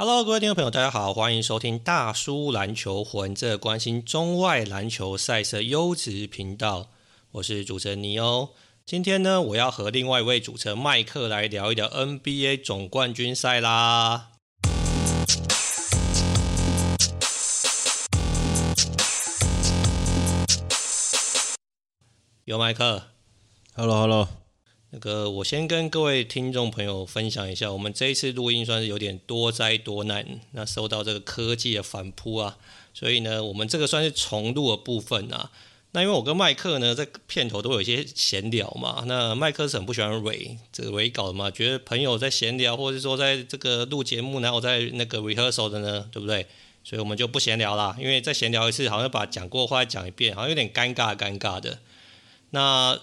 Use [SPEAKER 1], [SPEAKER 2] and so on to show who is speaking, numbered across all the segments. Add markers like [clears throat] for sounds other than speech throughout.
[SPEAKER 1] Hello，各位听众朋友，大家好，欢迎收听大叔篮球魂，这关心中外篮球赛事优质频道。我是主持人尼欧。今天呢，我要和另外一位主持人麦克来聊一聊 NBA 总冠军赛啦。有麦克
[SPEAKER 2] ，Hello，Hello。
[SPEAKER 1] 那个，我先跟各位听众朋友分享一下，我们这一次录音算是有点多灾多难，那受到这个科技的反扑啊，所以呢，我们这个算是重录的部分啊。那因为我跟麦克呢，在片头都有一些闲聊嘛，那麦克是很不喜欢伪这个伪稿的嘛，觉得朋友在闲聊，或者说在这个录节目，然后在那个 rehearsal 的呢，对不对？所以我们就不闲聊啦，因为再闲聊一次，好像把讲过话讲一遍，好像有点尴尬尴尬的。那。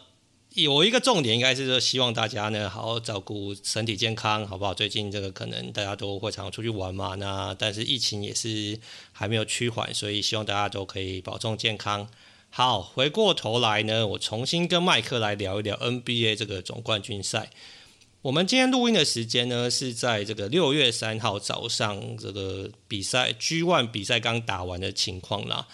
[SPEAKER 1] 有一个重点，应该是说希望大家呢好好照顾身体健康，好不好？最近这个可能大家都会常出去玩嘛，那但是疫情也是还没有趋缓，所以希望大家都可以保重健康。好，回过头来呢，我重新跟麦克来聊一聊 NBA 这个总冠军赛。我们今天录音的时间呢是在这个六月三号早上，这个比赛 G One 比赛刚打完的情况啦。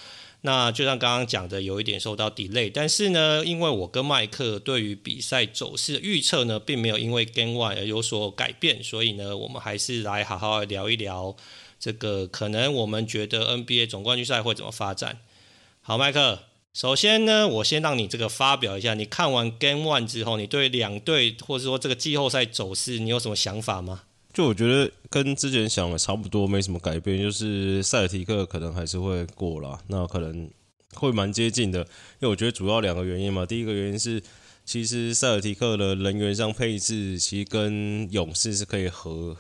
[SPEAKER 1] 那就像刚刚讲的，有一点受到 delay，但是呢，因为我跟麦克对于比赛走势的预测呢，并没有因为 Game One 而有所改变，所以呢，我们还是来好好聊一聊这个可能我们觉得 NBA 总冠军赛会怎么发展。好，麦克，首先呢，我先让你这个发表一下，你看完 Game One 之后，你对两队或者说这个季后赛走势，你有什么想法吗？
[SPEAKER 2] 就我觉得跟之前想的差不多，没什么改变。就是塞尔提克可能还是会过啦，那可能会蛮接近的。因为我觉得主要两个原因嘛，第一个原因是，其实塞尔提克的人员上配置其实跟勇士是可以和，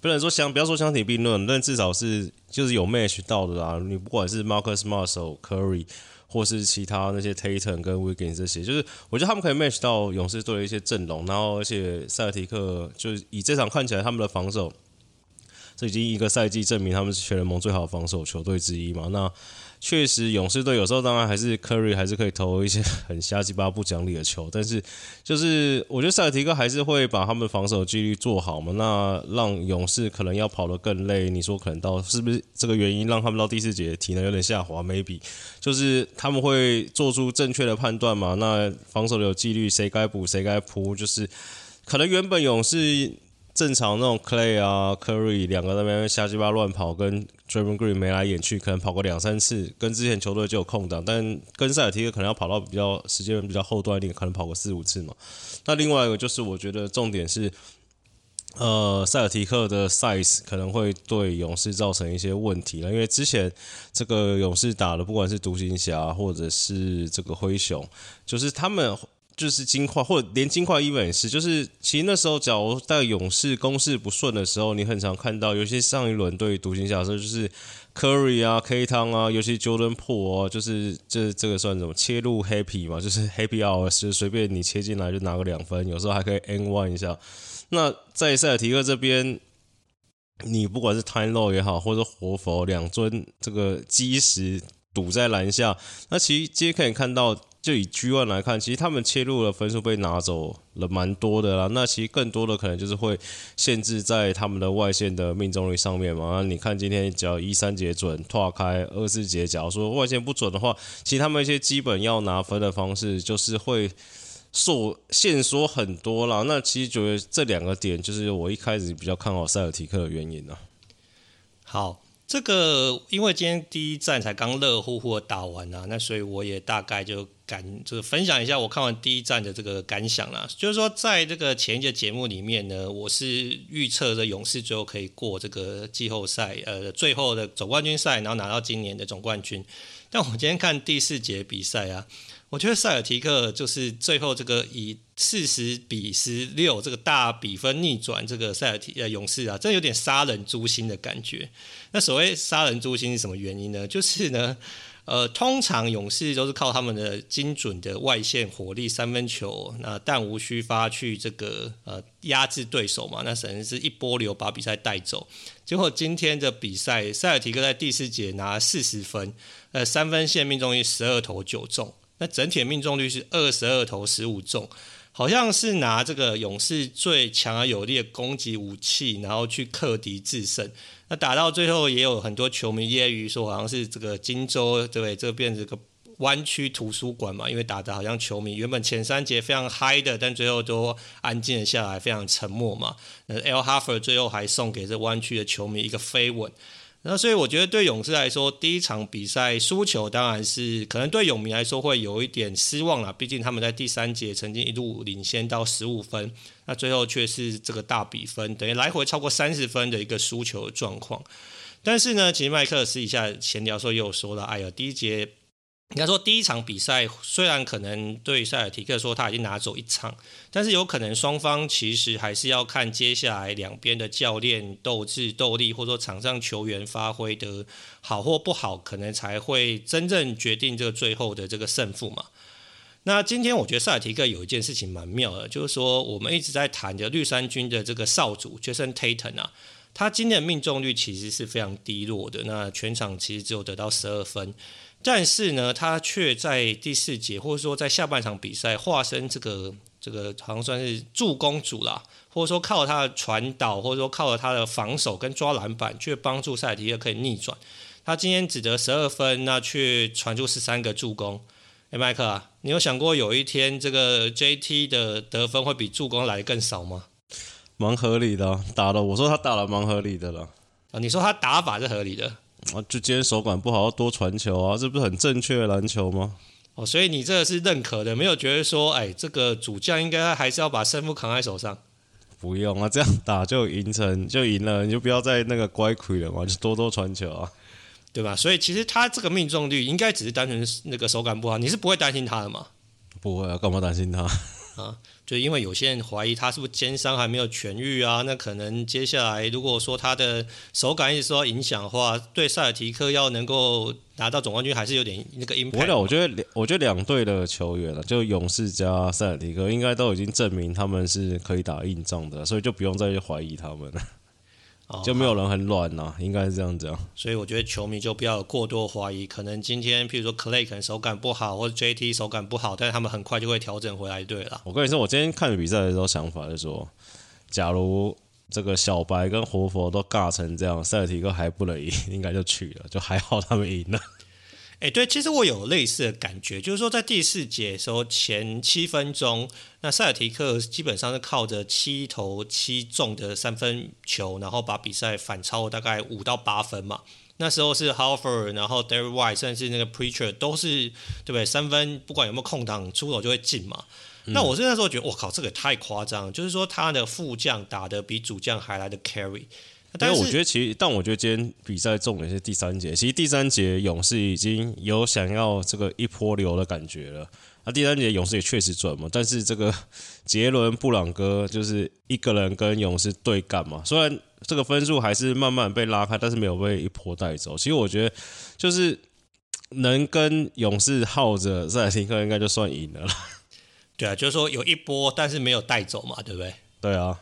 [SPEAKER 2] 不能说相，不要说相提并论，但至少是就是有 match 到的啦。你不管是 Marcus Smart、Curry。或是其他那些 Tatum 跟 Wiggins 这些，就是我觉得他们可以 match 到勇士队的一些阵容，然后而且塞尔提克就是以这场看起来他们的防守，这已经一个赛季证明他们是全联盟最好的防守球队之一嘛，那。确实，勇士队有时候当然还是 Curry 还是可以投一些很瞎鸡巴不讲理的球，但是就是我觉得塞尔提克还是会把他们防守纪律做好嘛，那让勇士可能要跑得更累。你说可能到是不是这个原因让他们到第四节体能有点下滑？Maybe 就是他们会做出正确的判断嘛？那防守的有纪律，谁该补谁该扑，就是可能原本勇士。正常那种 Clay 啊，Curry 两个那边瞎鸡巴乱跑，跟 Draymond Green 眉来眼去，可能跑过两三次，跟之前球队就有空档，但跟塞尔提克可能要跑到比较时间比较后段一点，可能跑个四五次嘛。那另外一个就是我觉得重点是，呃，塞尔提克的 size 可能会对勇士造成一些问题了，因为之前这个勇士打的不管是独行侠或者是这个灰熊，就是他们。就是金块，或者连金块伊本也是，就是其实那时候，假如在勇士攻势不顺的时候，你很常看到，尤其上一轮对于独行侠的时候，就是 Curry 啊、K 汤啊，尤其 Jordan Po 啊，就是这这个算什么切入 Happy 嘛，就是 Happy Hour，就随便你切进来就拿个两分，有时候还可以 N one 一下。那在塞尔提克这边，你不管是 Time Low 也好，或者活佛两尊这个基石堵在篮下，那其实今天可以看到。就以 Gone 来看，其实他们切入的分数被拿走了蛮多的啦。那其实更多的可能就是会限制在他们的外线的命中率上面嘛。那你看今天只要一三节准，拓开二四节，假如说外线不准的话，其实他们一些基本要拿分的方式就是会受限缩很多啦。那其实觉得这两个点就是我一开始比较看好塞尔提克的原因呢。
[SPEAKER 1] 好。这个因为今天第一战才刚热乎乎的打完啊，那所以我也大概就感就是分享一下我看完第一站的这个感想啦。就是说，在这个前一节节目里面呢，我是预测着勇士最后可以过这个季后赛，呃，最后的总冠军赛，然后拿到今年的总冠军。但我今天看第四节比赛啊。我觉得塞尔提克就是最后这个以四十比十六这个大比分逆转这个塞尔提呃勇士啊，真有点杀人诛心的感觉。那所谓杀人诛心是什么原因呢？就是呢，呃，通常勇士都是靠他们的精准的外线火力三分球，那弹无虚发去这个呃压制对手嘛，那等于是一波流把比赛带走。结果今天的比赛，塞尔提克在第四节拿四十分，呃，三分线命中率十二投九中。那整体命中率是二十二投十五中，好像是拿这个勇士最强而有力的攻击武器，然后去克敌制胜。那打到最后，也有很多球迷揶揄说，好像是这个金州对不对？这个变成个弯曲图书馆嘛，因为打的好像球迷原本前三节非常嗨的，但最后都安静了下来，非常沉默嘛。那 L Horford 最后还送给这弯曲的球迷一个飞吻。那所以我觉得对勇士来说，第一场比赛输球当然是可能对勇迷来说会有一点失望了。毕竟他们在第三节曾经一度领先到十五分，那最后却是这个大比分，等于来回超过三十分的一个输球状况。但是呢，其实麦克私底下闲聊说也有说了，哎呀，第一节。应该说，第一场比赛虽然可能对塞尔提克说他已经拿走一场，但是有可能双方其实还是要看接下来两边的教练斗智斗力，或者说场上球员发挥的好或不好，可能才会真正决定这个最后的这个胜负嘛。那今天我觉得塞尔提克有一件事情蛮妙的，就是说我们一直在谈的绿衫军的这个少主 Jayson Tatum 啊，他今天的命中率其实是非常低落的，那全场其实只有得到十二分。但是呢，他却在第四节，或者说在下半场比赛，化身这个这个好像算是助攻主啦，或者说靠他的传导，或者说靠了他的防守跟抓篮板，却帮助塞尔提克可以逆转。他今天只得十二分，那却传出十三个助攻。哎，麦克啊，你有想过有一天这个 JT 的得分会比助攻来的更少吗？
[SPEAKER 2] 蛮合理的，打了我说他打了蛮合理的了。
[SPEAKER 1] 啊，你说他打法是合理的。
[SPEAKER 2] 啊，就今天手感不好，要多传球啊，这不是很正确的篮球吗？
[SPEAKER 1] 哦，所以你这个是认可的，没有觉得说，哎，这个主将应该还是要把胜负扛在手上。
[SPEAKER 2] 不用啊，这样打就赢成就赢了，你就不要再那个乖亏了嘛，就多多传球啊，
[SPEAKER 1] 对吧？所以其实他这个命中率应该只是单纯那个手感不好，你是不会担心他的嘛？
[SPEAKER 2] 不会啊，干嘛担心他
[SPEAKER 1] 啊？就因为有些人怀疑他是不是肩伤还没有痊愈啊？那可能接下来如果说他的手感一直受到影响的话，对塞尔提克要能够拿到总冠军还是有点那个 impact。不会，
[SPEAKER 2] 我觉得两我觉得两队的球员了，就勇士加塞尔提克，应该都已经证明他们是可以打硬仗的，所以就不用再去怀疑他们了。就没有人很乱呐、啊，应该是这样讲。
[SPEAKER 1] 所以我觉得球迷就不要有过多怀疑，可能今天譬如说 Clay 可能手感不好，或者 JT 手感不好，但是他们很快就会调整回来，对了。
[SPEAKER 2] 我跟你说，我今天看比赛的时候想法就是说，假如这个小白跟活佛都尬成这样，塞尔提克还不能赢，应该就去了，就还好他们赢了。
[SPEAKER 1] 哎、对，其实我有类似的感觉，就是说在第四节的时候前七分钟，那塞尔提克基本上是靠着七投七中的三分球，然后把比赛反超大概五到八分嘛。那时候是 Horford，然后 d e r r y White，甚至那个 Preacher 都是对不对？三分不管有没有空档出手就会进嘛。那我是那时候觉得，我靠，这个太夸张，就是说他的副将打得比主将还来的 carry。
[SPEAKER 2] 但是我觉得其实，但我觉得今天比赛重点是第三节。其实第三节勇士已经有想要这个一波流的感觉了。那第三节勇士也确实准嘛，但是这个杰伦布朗哥就是一个人跟勇士对干嘛。虽然这个分数还是慢慢被拉开，但是没有被一波带走。其实我觉得就是能跟勇士耗着塞尔提克，应该就算赢了啦。
[SPEAKER 1] 对啊，就是说有一波，但是没有带走嘛，对不对？
[SPEAKER 2] 对啊。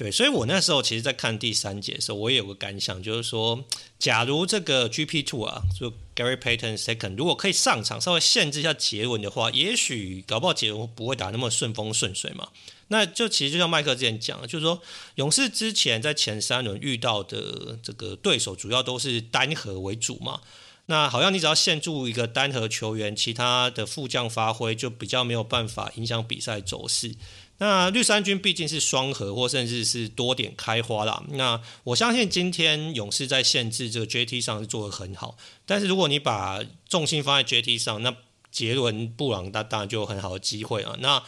[SPEAKER 1] 对，所以我那时候其实，在看第三节的时候，我也有个感想，就是说，假如这个 GP Two 啊，就 Gary Payton Second，如果可以上场，稍微限制一下杰伦的话，也许搞不好杰伦不会打那么顺风顺水嘛。那就其实就像麦克之前讲的，就是说，勇士之前在前三轮遇到的这个对手，主要都是单核为主嘛。那好像你只要限住一个单核球员，其他的副将发挥就比较没有办法影响比赛走势。那绿衫军毕竟是双核或甚至是多点开花啦。那我相信今天勇士在限制这个 JT 上是做得很好。但是如果你把重心放在 JT 上，那杰伦布朗那当然就有很好的机会啊。那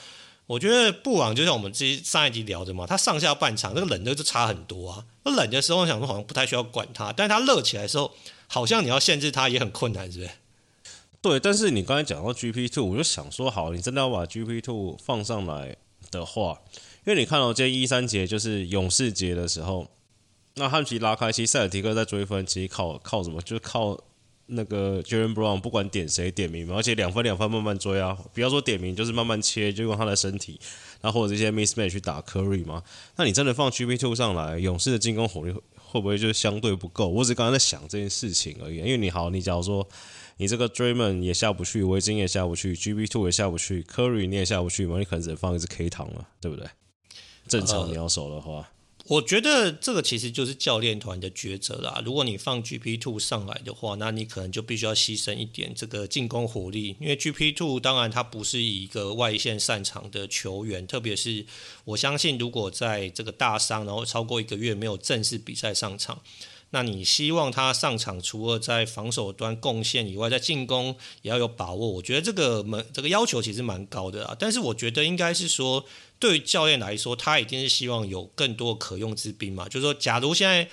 [SPEAKER 1] 我觉得布朗就像我们之上一集聊的嘛，他上下半场那个冷的就差很多啊。那冷的时候我想说好像不太需要管他，但是他热起来的时候，好像你要限制他也很困难，是不是？
[SPEAKER 2] 对，但是你刚才讲到 GP Two，我就想说，好，你真的要把 GP Two 放上来。的话，因为你看到今天一三节就是勇士节的时候，那汉奇拉开，其实塞尔提克在追分，其实靠靠什么？就是靠那个 Jaylen Brown，不管点谁点名嘛，而且两分两分慢慢追啊，不要说点名，就是慢慢切，就用他的身体，然后或者这些 mismatch 去打 Curry 嘛。那你真的放 GP2 上来，勇士的进攻火力会不会就相对不够？我只刚刚在想这件事情而已。因为你好，你假如说你这个 Draymond 也下不去，维金也下不去，GB Two 也下不去，Curry 你也下不去嘛，你可能只能放一支 K 糖了，对不对？正常你要守的话。呃
[SPEAKER 1] 我觉得这个其实就是教练团的抉择啦。如果你放 GP Two 上来的话，那你可能就必须要牺牲一点这个进攻火力，因为 GP Two 当然他不是一个外线擅长的球员，特别是我相信如果在这个大伤然后超过一个月没有正式比赛上场，那你希望他上场除了在防守端贡献以外，在进攻也要有把握。我觉得这个门这个要求其实蛮高的啊，但是我觉得应该是说。对于教练来说，他一定是希望有更多可用之兵嘛。就是说，假如现在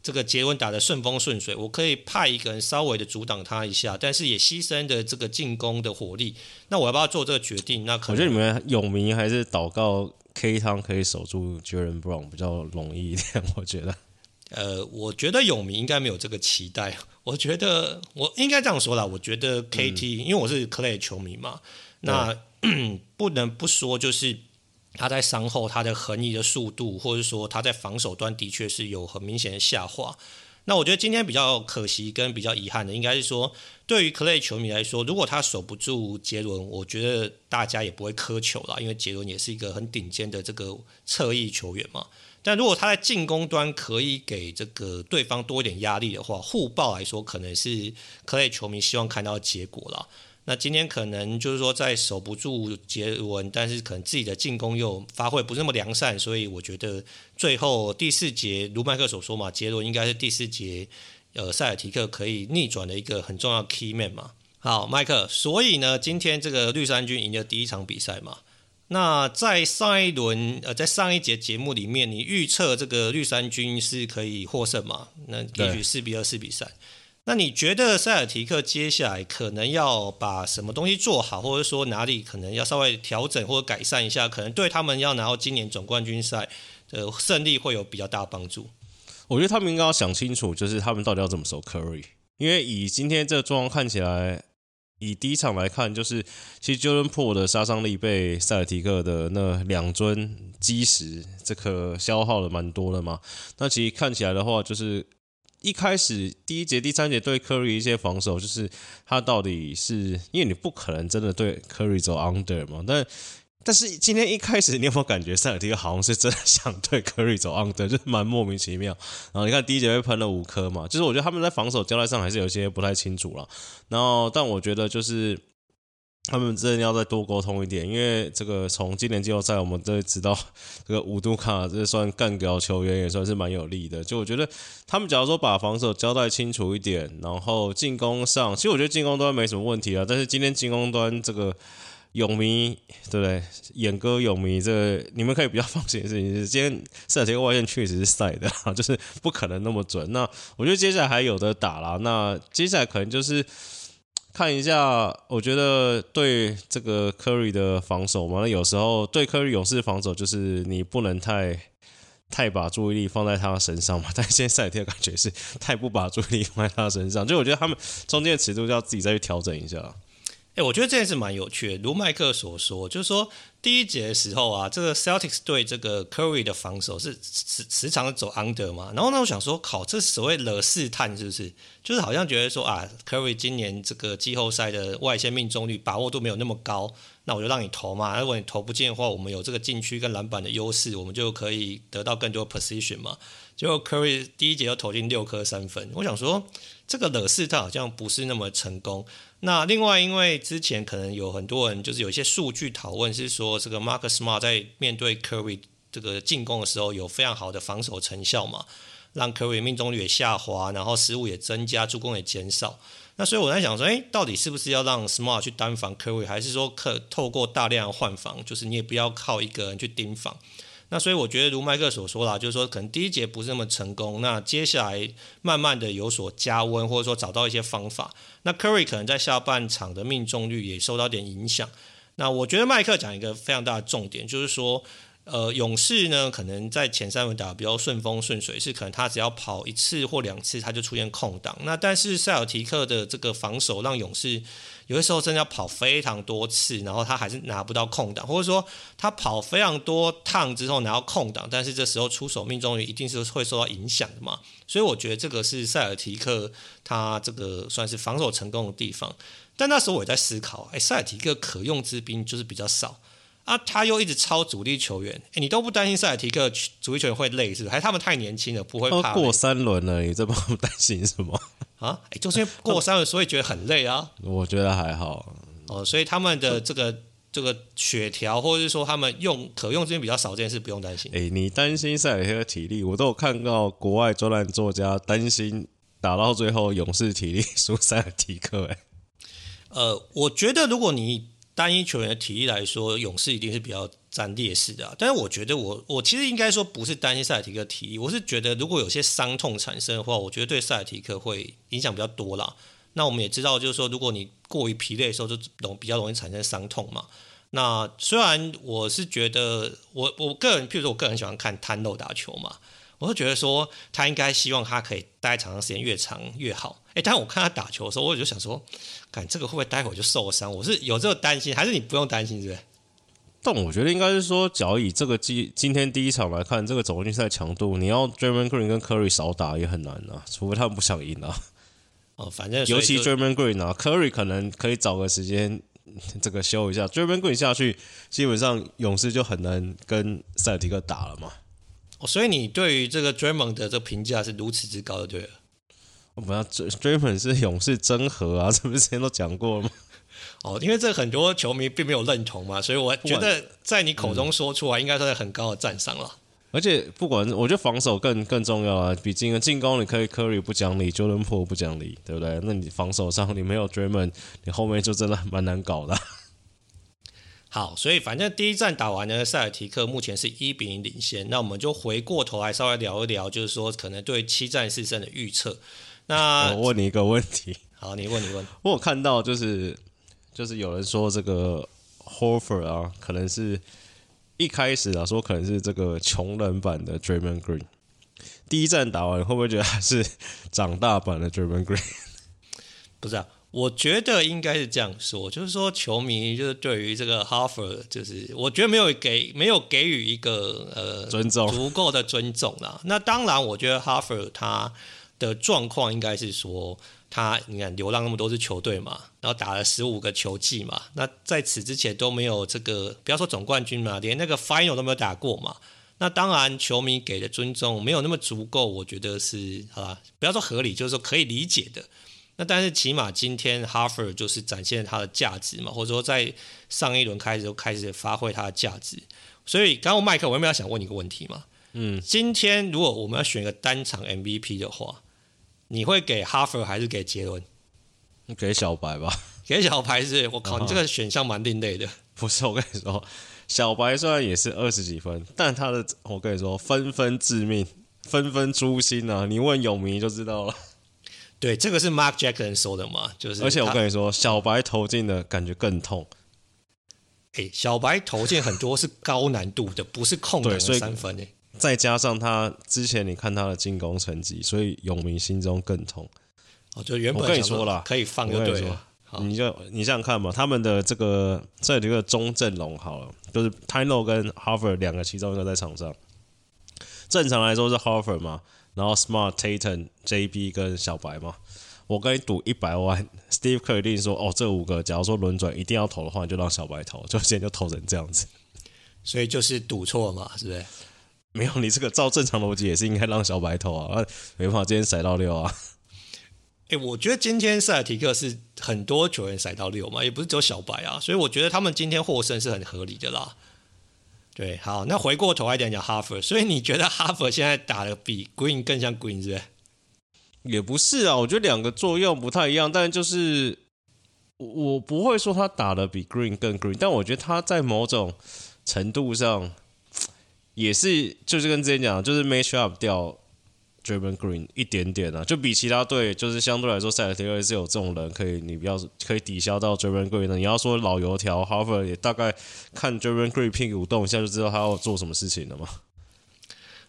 [SPEAKER 1] 这个杰文打得顺风顺水，我可以派一个人稍微的阻挡他一下，但是也牺牲的这个进攻的火力。那我要不要做这个决定？那可能
[SPEAKER 2] 我觉得你们永明还是祷告 K 汤可以守住 Jaylen Brown 比较容易一点。[laughs] 我觉得，
[SPEAKER 1] 呃，我觉得勇迷应该没有这个期待。[laughs] 我觉得我应该这样说啦。我觉得 KT，、嗯、因为我是 Clay 球迷嘛，那 [clears throat] 不能不说就是。他在伤后，他的横移的速度，或者说他在防守端的确是有很明显的下滑。那我觉得今天比较可惜跟比较遗憾的，应该是说，对于 Clay 球迷来说，如果他守不住杰伦，我觉得大家也不会苛求了，因为杰伦也是一个很顶尖的这个侧翼球员嘛。但如果他在进攻端可以给这个对方多一点压力的话，互爆来说，可能是 Clay 球迷希望看到的结果了。那今天可能就是说在守不住杰伦，但是可能自己的进攻又发挥不是那么良善，所以我觉得最后第四节，如麦克所说嘛，杰伦应该是第四节，呃，塞尔提克可以逆转的一个很重要 key man 嘛。好，麦克，所以呢，今天这个绿衫军赢了第一场比赛嘛。那在上一轮，呃，在上一节节目里面，你预测这个绿衫军是可以获胜嘛？那也许四比二四比三。那你觉得塞尔提克接下来可能要把什么东西做好，或者说哪里可能要稍微调整或者改善一下，可能对他们要拿到今年总冠军赛的胜利会有比较大帮助？
[SPEAKER 2] 我觉得他们应该要想清楚，就是他们到底要怎么守 Curry，因为以今天这个状况看起来，以第一场来看，就是其实 Jordan Po 的杀伤力被塞尔提克的那两尊基石这个消耗了蛮多的嘛。那其实看起来的话，就是。一开始第一节、第三节对 Curry 一些防守，就是他到底是因为你不可能真的对 Curry 走 under 嘛？但但是今天一开始，你有没有感觉塞尔提好像是真的想对科瑞走 under，就是蛮莫名其妙。然后你看第一节被喷了五颗嘛，就是我觉得他们在防守交代上还是有些不太清楚了。然后但我觉得就是。他们真的要再多沟通一点，因为这个从今年季后赛我们都知道，这个五度卡这算干掉球员也算是蛮有利的。就我觉得他们假如说把防守交代清楚一点，然后进攻上，其实我觉得进攻端没什么问题啊。但是今天进攻端这个勇迷，对不对？眼哥勇迷，这你们可以比较放心的事情是，今天塞尔提克外线确实是赛的，[laughs] 就是不可能那么准。那我觉得接下来还有的打啦。那接下来可能就是。看一下，我觉得对这个 Curry 的防守嘛，那有时候对 Curry 勇士防守就是你不能太太把注意力放在他身上嘛。[laughs] 但现在赛尔提感觉是太不把注意力放在他身上，就我觉得他们中间的尺度就要自己再去调整一下。
[SPEAKER 1] 哎、我觉得这件事蛮有趣的。如麦克所说，就是说第一节的时候啊，这个 Celtics 对这个 Curry 的防守是时时常走 under 嘛。然后呢，我想说，靠，这所谓惹试探是不是？就是好像觉得说啊，Curry 今年这个季后赛的外线命中率把握度没有那么高，那我就让你投嘛。如果你投不进的话，我们有这个禁区跟篮板的优势，我们就可以得到更多 position 嘛。结果 Curry 第一节又投进六颗三分，我想说，这个惹试探好像不是那么成功。那另外，因为之前可能有很多人就是有一些数据讨论，是说这个 Marcus Smart 在面对 Curry 这个进攻的时候有非常好的防守成效嘛，让 Curry 命中率也下滑，然后失误也增加，助攻也减少。那所以我在想说，诶，到底是不是要让 Smart 去单防 Curry，还是说可透过大量换防，就是你也不要靠一个人去盯防？那所以我觉得，如麦克所说啦，就是说可能第一节不是那么成功，那接下来慢慢的有所加温，或者说找到一些方法。那 Curry 可能在下半场的命中率也受到点影响。那我觉得麦克讲一个非常大的重点，就是说呃，勇士呢，可能在前三轮打比较顺风顺水，是可能他只要跑一次或两次，他就出现空档。那但是塞尔提克的这个防守让勇士有的时候真的要跑非常多次，然后他还是拿不到空档，或者说他跑非常多趟之后拿到空档，但是这时候出手命中率一定是会受到影响的嘛。所以我觉得这个是塞尔提克他这个算是防守成功的地方。但那时候我也在思考，哎，塞尔提克可用之兵就是比较少。啊，他又一直超主力球员，诶，你都不担心塞尔提克主力球员会累是不是？还是他们太年轻了，不会怕？
[SPEAKER 2] 过三轮了，你这帮担心什么？
[SPEAKER 1] 啊，诶，就是因为过三轮，[laughs] 所以觉得很累啊。
[SPEAKER 2] 我觉得还好。
[SPEAKER 1] 哦，所以他们的这个这个血条，或者是说他们用可用资源比较少，这件事不用担心。
[SPEAKER 2] 诶，你担心塞尔提克体力，我都有看到国外专栏作家担心打到最后勇士体力输塞尔提克。哎，
[SPEAKER 1] 呃，我觉得如果你。单一球员的体力来说，勇士一定是比较占劣势的。但是我觉得我，我其实应该说不是担心塞提克体力，我是觉得如果有些伤痛产生的话，我觉得对塞提克会影响比较多啦。那我们也知道，就是说，如果你过于疲累的时候，就容比较容易产生伤痛嘛。那虽然我是觉得，我我个人，譬如说我个人喜欢看摊漏打球嘛。我会觉得说，他应该希望他可以待场上时间越长越好。诶，但我看他打球的时候，我就想说，看这个会不会待会就受伤？我是有这个担心，还是你不用担心，是不是？
[SPEAKER 2] 但我觉得应该是说，假如以这个今今天第一场来看，这个总冠军赛强度，你要 Draymond Green 跟 Curry 少打也很难啊，除非他们不想赢啊。[laughs]
[SPEAKER 1] 哦，反正
[SPEAKER 2] 尤其 Draymond Green 啊，Curry 可能可以找个时间这个休一下，Draymond Green 下去，基本上勇士就很难跟塞尔提克打了嘛。
[SPEAKER 1] 哦，所以你对于这个 Draymond 的这个评价是如此之高的，对了。
[SPEAKER 2] 我们要 Draymond 是勇士真核啊，这不是之前都讲过了吗？
[SPEAKER 1] 哦，因为这很多球迷并没有认同嘛，所以我觉得在你口中说出来，应该算是很高的赞赏了。
[SPEAKER 2] 而且不管，我觉得防守更更重要啊，毕竟进攻你可以 Curry 不讲理，Jordan Poole 不讲理，对不对？那你防守上你没有 Draymond，你后面就真的蛮难搞的啊。
[SPEAKER 1] 好，所以反正第一站打完呢，塞尔提克目前是一比零领先。那我们就回过头来稍微聊一聊，就是说可能对七战四胜的预测。那
[SPEAKER 2] 我问你一个问题，[laughs]
[SPEAKER 1] 好，你问你问。
[SPEAKER 2] 我有看到就是就是有人说这个 Horford 啊，可能是一开始啊说可能是这个穷人版的 Draymond Green。第一站打完会不会觉得他是长大版的 Draymond Green？[laughs]
[SPEAKER 1] 不是啊。我觉得应该是这样说，就是说球迷就是对于这个 Harper，就是我觉得没有给没有给予一个呃
[SPEAKER 2] 尊重
[SPEAKER 1] 足够的尊重啦。[laughs] 那当然，我觉得 Harper 他的状况应该是说他你看流浪那么多支球队嘛，然后打了十五个球季嘛，那在此之前都没有这个不要说总冠军嘛，连那个 Final 都没有打过嘛。那当然，球迷给的尊重没有那么足够，我觉得是好吧，不要说合理，就是说可以理解的。那但是起码今天哈弗就是展现它的价值嘛，或者说在上一轮开始就开始发挥它的价值。所以刚刚麦克，我有没有想问你一个问题嘛？嗯，今天如果我们要选一个单场 MVP 的话，你会给哈弗还是给杰伦？
[SPEAKER 2] 给小白吧。[laughs]
[SPEAKER 1] 给小白是？我靠，你这个选项蛮另类的。[laughs]
[SPEAKER 2] 不是，我跟你说，小白虽然也是二十几分，但他的我跟你说，分分致命，分分诛心啊！你问永迷就知道了。
[SPEAKER 1] 对，这个是 Mark Jackson 说的嘛，就是。
[SPEAKER 2] 而且我跟你说，小白投进的感觉更痛。
[SPEAKER 1] 哎，小白投进很多是高难度的，不是空档的三分诶。
[SPEAKER 2] 再加上他之前你看他的进攻成绩，所以永明心中更痛。
[SPEAKER 1] 哦，就原本我
[SPEAKER 2] 跟你说了，
[SPEAKER 1] 可以放就对了。
[SPEAKER 2] 你就你想想看嘛，他们的这个这里个中阵容好了，就是 Ty Lue 跟 Harper 两个其中一个在场上。正常来说是 Harper 嘛。然后 Smart、Tatum、JB 跟小白嘛，我跟你赌一百万，Steve Kerr 一定说哦，这五个假如说轮转一定要投的话，你就让小白投，就现在就投成这样子，
[SPEAKER 1] 所以就是赌错了嘛，是不是？
[SPEAKER 2] 没有，你这个照正常逻辑也是应该让小白投啊，没办法，今天甩到六啊。
[SPEAKER 1] 哎，我觉得今天塞尔提克是很多球员甩到六嘛，也不是只有小白啊，所以我觉得他们今天获胜是很合理的啦。对，好，那回过头来讲讲哈佛，所以你觉得哈佛现在打的比 Green 更像 Green 是不？
[SPEAKER 2] 也不是啊，我觉得两个作用不太一样，但就是我不会说他打的比 Green 更 Green，但我觉得他在某种程度上也是，就是跟之前讲，就是 match up 掉 Draven Green 一点点啊，就比其他队就是相对来说，塞尔提克是有这种人可以，你不要可以抵消到 Draven Green 的。你要说老油条，Harvard 也大概看 Draven Green 屁股动一下就知道他要做什么事情了嘛。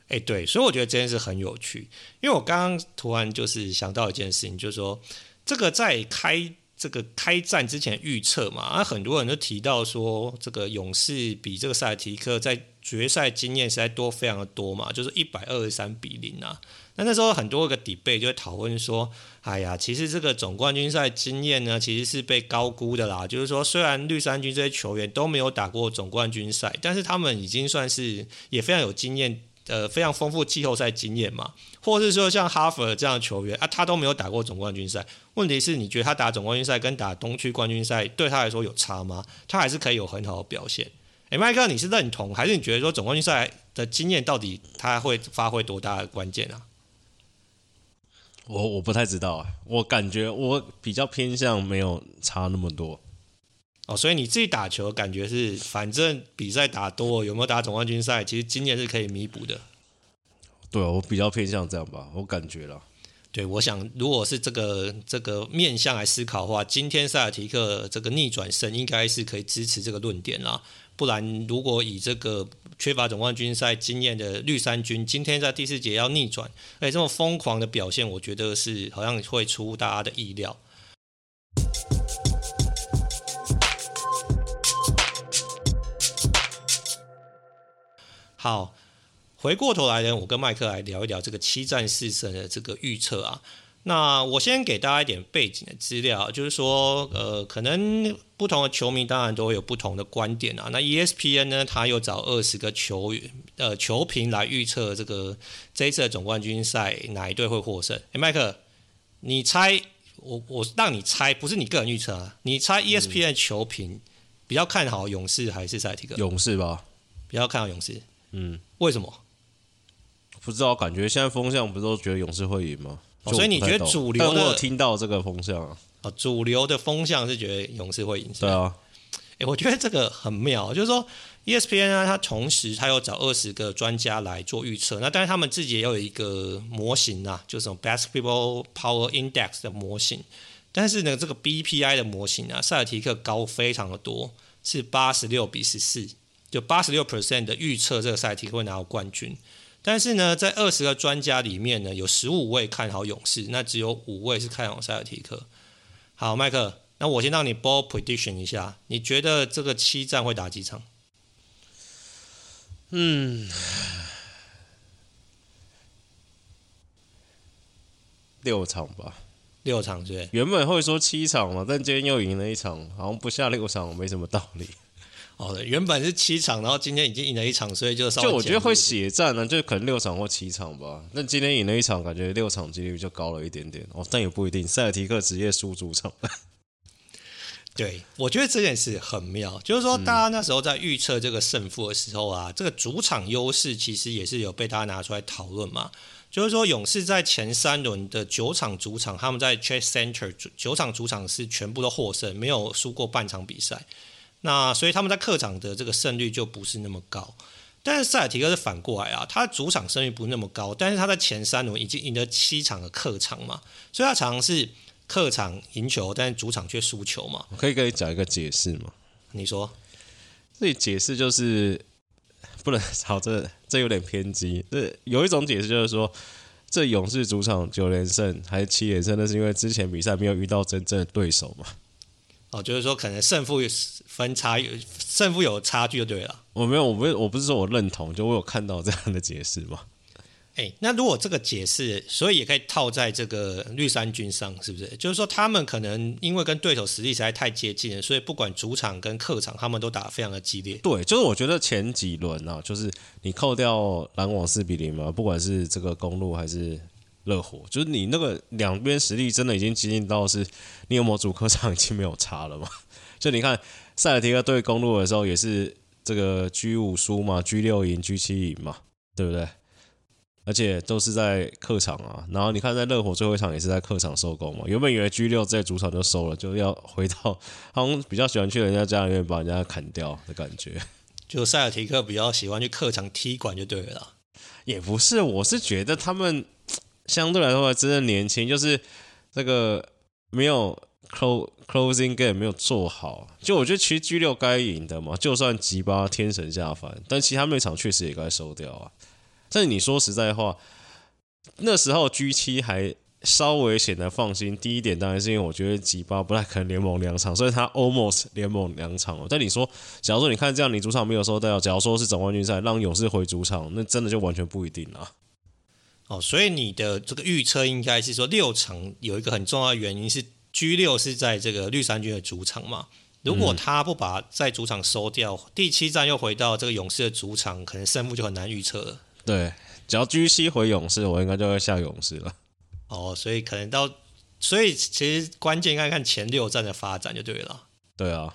[SPEAKER 1] 哎、对，所以我觉得这件事很有趣，因为我刚刚突然就是想到一件事情，就是说这个在开。这个开战之前预测嘛，啊，很多人都提到说，这个勇士比这个塞尔提克在决赛经验实在多非常的多嘛，就是一百二十三比零啊。那那时候很多个 debate 就会讨论说，哎呀，其实这个总冠军赛经验呢，其实是被高估的啦。就是说，虽然绿衫军这些球员都没有打过总冠军赛，但是他们已经算是也非常有经验。呃，非常丰富季后赛经验嘛，或者是说像哈佛这样的球员啊，他都没有打过总冠军赛。问题是，你觉得他打总冠军赛跟打东区冠军赛对他来说有差吗？他还是可以有很好的表现。诶，麦克，你是认同还是你觉得说总冠军赛的经验到底他会发挥多大的关键啊？
[SPEAKER 2] 我我不太知道啊，我感觉我比较偏向没有差那么多。
[SPEAKER 1] 哦，所以你自己打球感觉是，反正比赛打多，有没有打总冠军赛，其实经验是可以弥补的。
[SPEAKER 2] 对，我比较偏向这样吧，我感觉了。
[SPEAKER 1] 对，我想如果是这个这个面向来思考的话，今天塞尔提克这个逆转胜应该是可以支持这个论点啦。不然，如果以这个缺乏总冠军赛经验的绿衫军，今天在第四节要逆转，哎，这么疯狂的表现，我觉得是好像会出乎大家的意料。好，回过头来呢，我跟麦克来聊一聊这个七战四胜的这个预测啊。那我先给大家一点背景的资料，就是说，呃，可能不同的球迷当然都会有不同的观点啊。那 ESPN 呢，他又找二十个球员呃球评来预测这个这一次的总冠军赛哪一队会获胜。诶，麦克，你猜我我让你猜，不是你个人预测啊，你猜 ESPN 球评比较看好勇士还是赛提克？
[SPEAKER 2] 勇士吧，
[SPEAKER 1] 比较看好勇士。
[SPEAKER 2] 嗯，
[SPEAKER 1] 为什么？
[SPEAKER 2] 不知道，感觉现在风向不是都觉得勇士会赢吗？
[SPEAKER 1] 哦，所以你觉得主流的？
[SPEAKER 2] 我有听到这个风向啊。
[SPEAKER 1] 哦，主流的风向是觉得勇士会赢。
[SPEAKER 2] 对啊。
[SPEAKER 1] 哎，我觉得这个很妙，就是说 ESPN 啊，它同时它有找二十个专家来做预测，那当然他们自己也有一个模型啊，就是 Basketball Power Index 的模型，但是呢，这个 BPI 的模型啊，塞尔提克高非常的多，是八十六比十四。就八十六 percent 的预测，这个赛提克会拿到冠军。但是呢，在二十个专家里面呢，有十五位看好勇士，那只有五位是看好塞尔提克。好，麦克，那我先让你 ball prediction 一下，你觉得这个七战会打几场？
[SPEAKER 2] 嗯，六场吧。
[SPEAKER 1] 六场对。
[SPEAKER 2] 原本会说七场嘛，但今天又赢了一场，好像不下六场没什么道理。
[SPEAKER 1] 哦，原本是七场，然后今天已经赢了一场，所以就稍微
[SPEAKER 2] 就我觉得会血战呢，就可能六场或七场吧。那今天赢了一场，感觉六场几率就高了一点点哦，但也不一定。塞尔提克直接输主场。[laughs]
[SPEAKER 1] 对，我觉得这件事很妙，就是说大家那时候在预测这个胜负的时候啊，嗯、这个主场优势其实也是有被大家拿出来讨论嘛。就是说勇士在前三轮的九场主场，他们在 Chase Center 九场主场是全部都获胜，没有输过半场比赛。那所以他们在客场的这个胜率就不是那么高，但是塞尔提克是反过来啊，他主场胜率不是那么高，但是他在前三轮已经赢了七场的客场嘛，所以他常常是客场赢球，但是主场却输球嘛。
[SPEAKER 2] 我可以跟你讲一个解释吗？
[SPEAKER 1] 你说，
[SPEAKER 2] 这解释就是不能，好，这这有点偏激。这有一种解释就是说，这勇士主场九连胜还是七连胜，那是因为之前比赛没有遇到真正的对手嘛。
[SPEAKER 1] 哦，就是说可能胜负分差有胜负有差距就对了。
[SPEAKER 2] 我没有，我不是，我不是说我认同，就我有看到这样的解释嘛。
[SPEAKER 1] 哎，那如果这个解释，所以也可以套在这个绿衫军上，是不是？就是说他们可能因为跟对手实力实在太接近了，所以不管主场跟客场，他们都打得非常的激烈。
[SPEAKER 2] 对，就是我觉得前几轮啊，就是你扣掉篮网四比零嘛，不管是这个公路还是。热火就是你那个两边实力真的已经接近到是，你有没有主客场已经没有差了嘛？[laughs] 就你看塞尔提克对公路的时候也是这个 G 五输嘛，G 六赢，G 七赢嘛，对不对？而且都是在客场啊。然后你看在热火最后一场也是在客场收工嘛。原本以为 G 六在主场就收了，就要回到他们比较喜欢去人家家里面把人家砍掉的感觉。
[SPEAKER 1] 就塞尔提克比较喜欢去客场踢馆就对了。
[SPEAKER 2] 也不是，我是觉得他们。相对来说真的年轻，就是这个没有 close closing game 没有做好。就我觉得其实 G 六该赢的嘛，就算吉巴天神下凡，但其他每场确实也该收掉啊。但你说实在话，那时候 G 七还稍微显得放心。第一点当然是因为我觉得吉巴不太可能联盟两场，所以他 almost 联盟两场哦。但你说，假如说你看这样，你主场没有收掉，假如说是总冠军赛让勇士回主场，那真的就完全不一定了。
[SPEAKER 1] 哦，所以你的这个预测应该是说六场有一个很重要的原因是 G 六是在这个绿衫军的主场嘛？如果他不把在主场收掉，嗯、第七站又回到这个勇士的主场，可能胜负就很难预测了。
[SPEAKER 2] 对，只要 G 七回勇士，我应该就会下勇士了。
[SPEAKER 1] 哦，所以可能到，所以其实关键应该看前六站的发展就对了。
[SPEAKER 2] 对啊。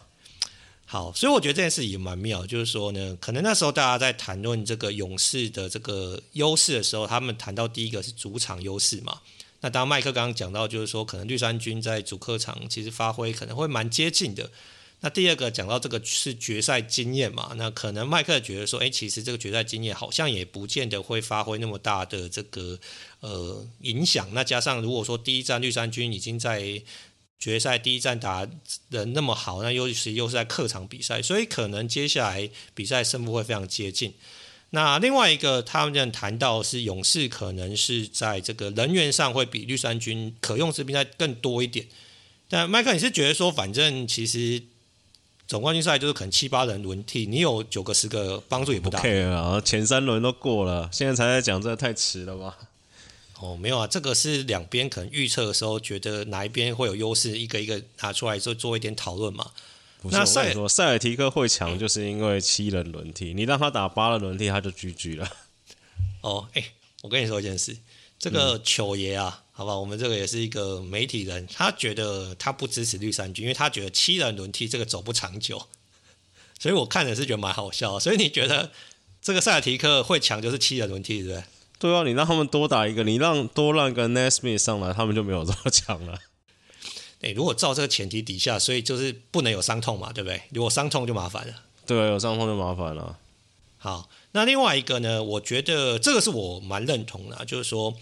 [SPEAKER 1] 好，所以我觉得这件事也蛮妙，就是说呢，可能那时候大家在谈论这个勇士的这个优势的时候，他们谈到第一个是主场优势嘛。那当麦克刚刚讲到，就是说可能绿衫军在主客场其实发挥可能会蛮接近的。那第二个讲到这个是决赛经验嘛，那可能麦克觉得说，哎，其实这个决赛经验好像也不见得会发挥那么大的这个呃影响。那加上如果说第一战绿衫军已经在决赛第一战打得那么好，那尤其又是在客场比赛，所以可能接下来比赛胜负会非常接近。那另外一个，他们这样谈到是勇士可能是在这个人员上会比绿衫军可用之兵再更多一点。但麦克，你是觉得说，反正其实总冠军赛就是可能七八人轮替，你有九个十个帮助也不大。
[SPEAKER 2] OK 啊，前三轮都过了，现在才在讲，这太迟了吧？
[SPEAKER 1] 哦，没有啊，这个是两边可能预测的时候觉得哪一边会有优势，一个一个拿出来做做一点讨论嘛。
[SPEAKER 2] 不是，那塞尔说塞尔提克会强，就是因为七人轮替，你让他打八人轮替，他就 GG 了。
[SPEAKER 1] 哦，哎，我跟你说一件事，这个球爷啊，嗯、好吧，我们这个也是一个媒体人，他觉得他不支持绿衫军，因为他觉得七人轮替这个走不长久。[laughs] 所以我看的是觉得蛮好笑，所以你觉得这个塞尔提克会强就是七人轮替，对不对？
[SPEAKER 2] 对啊，你让他们多打一个，你让多让一个 Nesmith 上来，他们就没有这么强了。[laughs]
[SPEAKER 1] 哎，如果照这个前提底下，所以就是不能有伤痛嘛，对不对？如果伤痛就麻烦了。
[SPEAKER 2] 对啊，有伤痛就麻烦了。
[SPEAKER 1] 好，那另外一个呢？我觉得这个是我蛮认同的，就是说，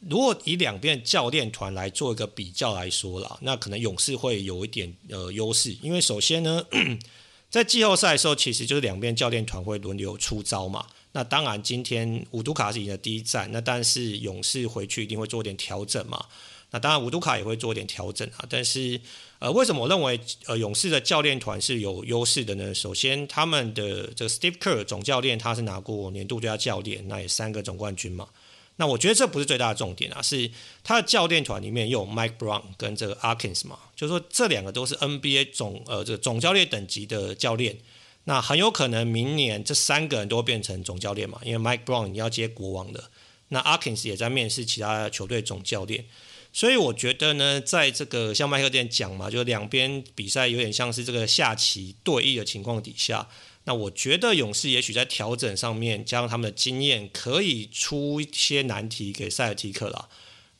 [SPEAKER 1] 如果以两边教练团来做一个比较来说啦，那可能勇士会有一点呃优势，因为首先呢，[clears throat] 在季后赛的时候，其实就是两边教练团会轮流出招嘛。那当然，今天五都卡是赢了第一战，那但是勇士回去一定会做点调整嘛。那当然，五都卡也会做点调整啊。但是，呃，为什么我认为呃勇士的教练团是有优势的呢？首先，他们的这个 Steve Kerr 总教练他是拿过年度最佳教练，那也三个总冠军嘛。那我觉得这不是最大的重点啊，是他的教练团里面有 Mike Brown 跟这个 Arkins 嘛，就是说这两个都是 NBA 总呃这个总教练等级的教练。那很有可能明年这三个人都会变成总教练嘛，因为 Mike Brown 你要接国王的，那 Arkins 也在面试其他球队总教练，所以我觉得呢，在这个像麦克店讲嘛，就两边比赛有点像是这个下棋对弈的情况底下，那我觉得勇士也许在调整上面加上他们的经验，可以出一些难题给塞尔提克啦。